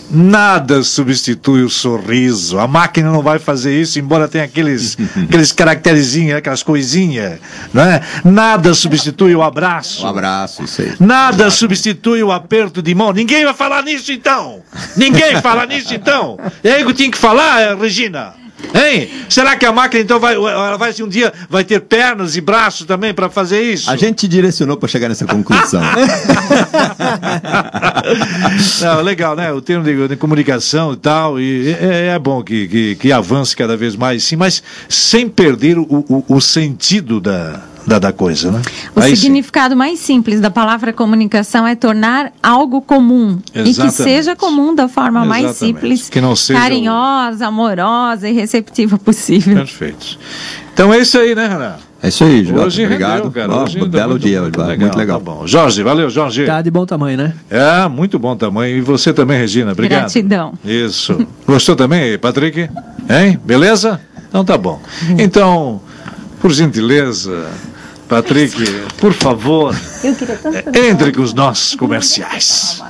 nada substitui o sorriso. A máquina não vai fazer isso, embora tenha aqueles, [laughs] aqueles caracterezinhos, aquelas coisinhas, não é? Nada substitui o abraço. Um abraço, isso aí. Nada substitui o aperto de mão. Ninguém vai falar nisso então. Ninguém fala nisso então. É aí que eu tinha que falar, eh, Regina. Hein? Será que a máquina então vai, ela vai um dia vai ter pernas e braços também para fazer isso? A gente te direcionou para chegar nessa conclusão. [laughs] Não, legal, né? O termo de, de comunicação e tal, e é, é bom que, que, que avance cada vez mais, sim, mas sem perder o, o, o sentido da, da, da coisa, né? O Aí sim. significado mais simples da palavra comunicação é tornar algo comum. E que Exatamente. seja comum da forma mais Exatamente. simples, Que não seja o- carinhosa, amorosa e receptiva possível. Perfeito. Então é isso aí, né, Renan? É isso aí, Jota. Hoje Obrigado. rendeu, cara. Ó, Hoje um belo muito- dia, muito muito legal. legal. Tá bom. Jorge, valeu, Jorge. Tá de bom tamanho, né? É, muito bom tamanho. E você também, Regina. Obrigado. Gratidão. Isso. Gostou também, Patrick? Hein? Beleza? Então tá bom. Então, por gentileza, Patrick, por favor, entre com os nossos comerciais.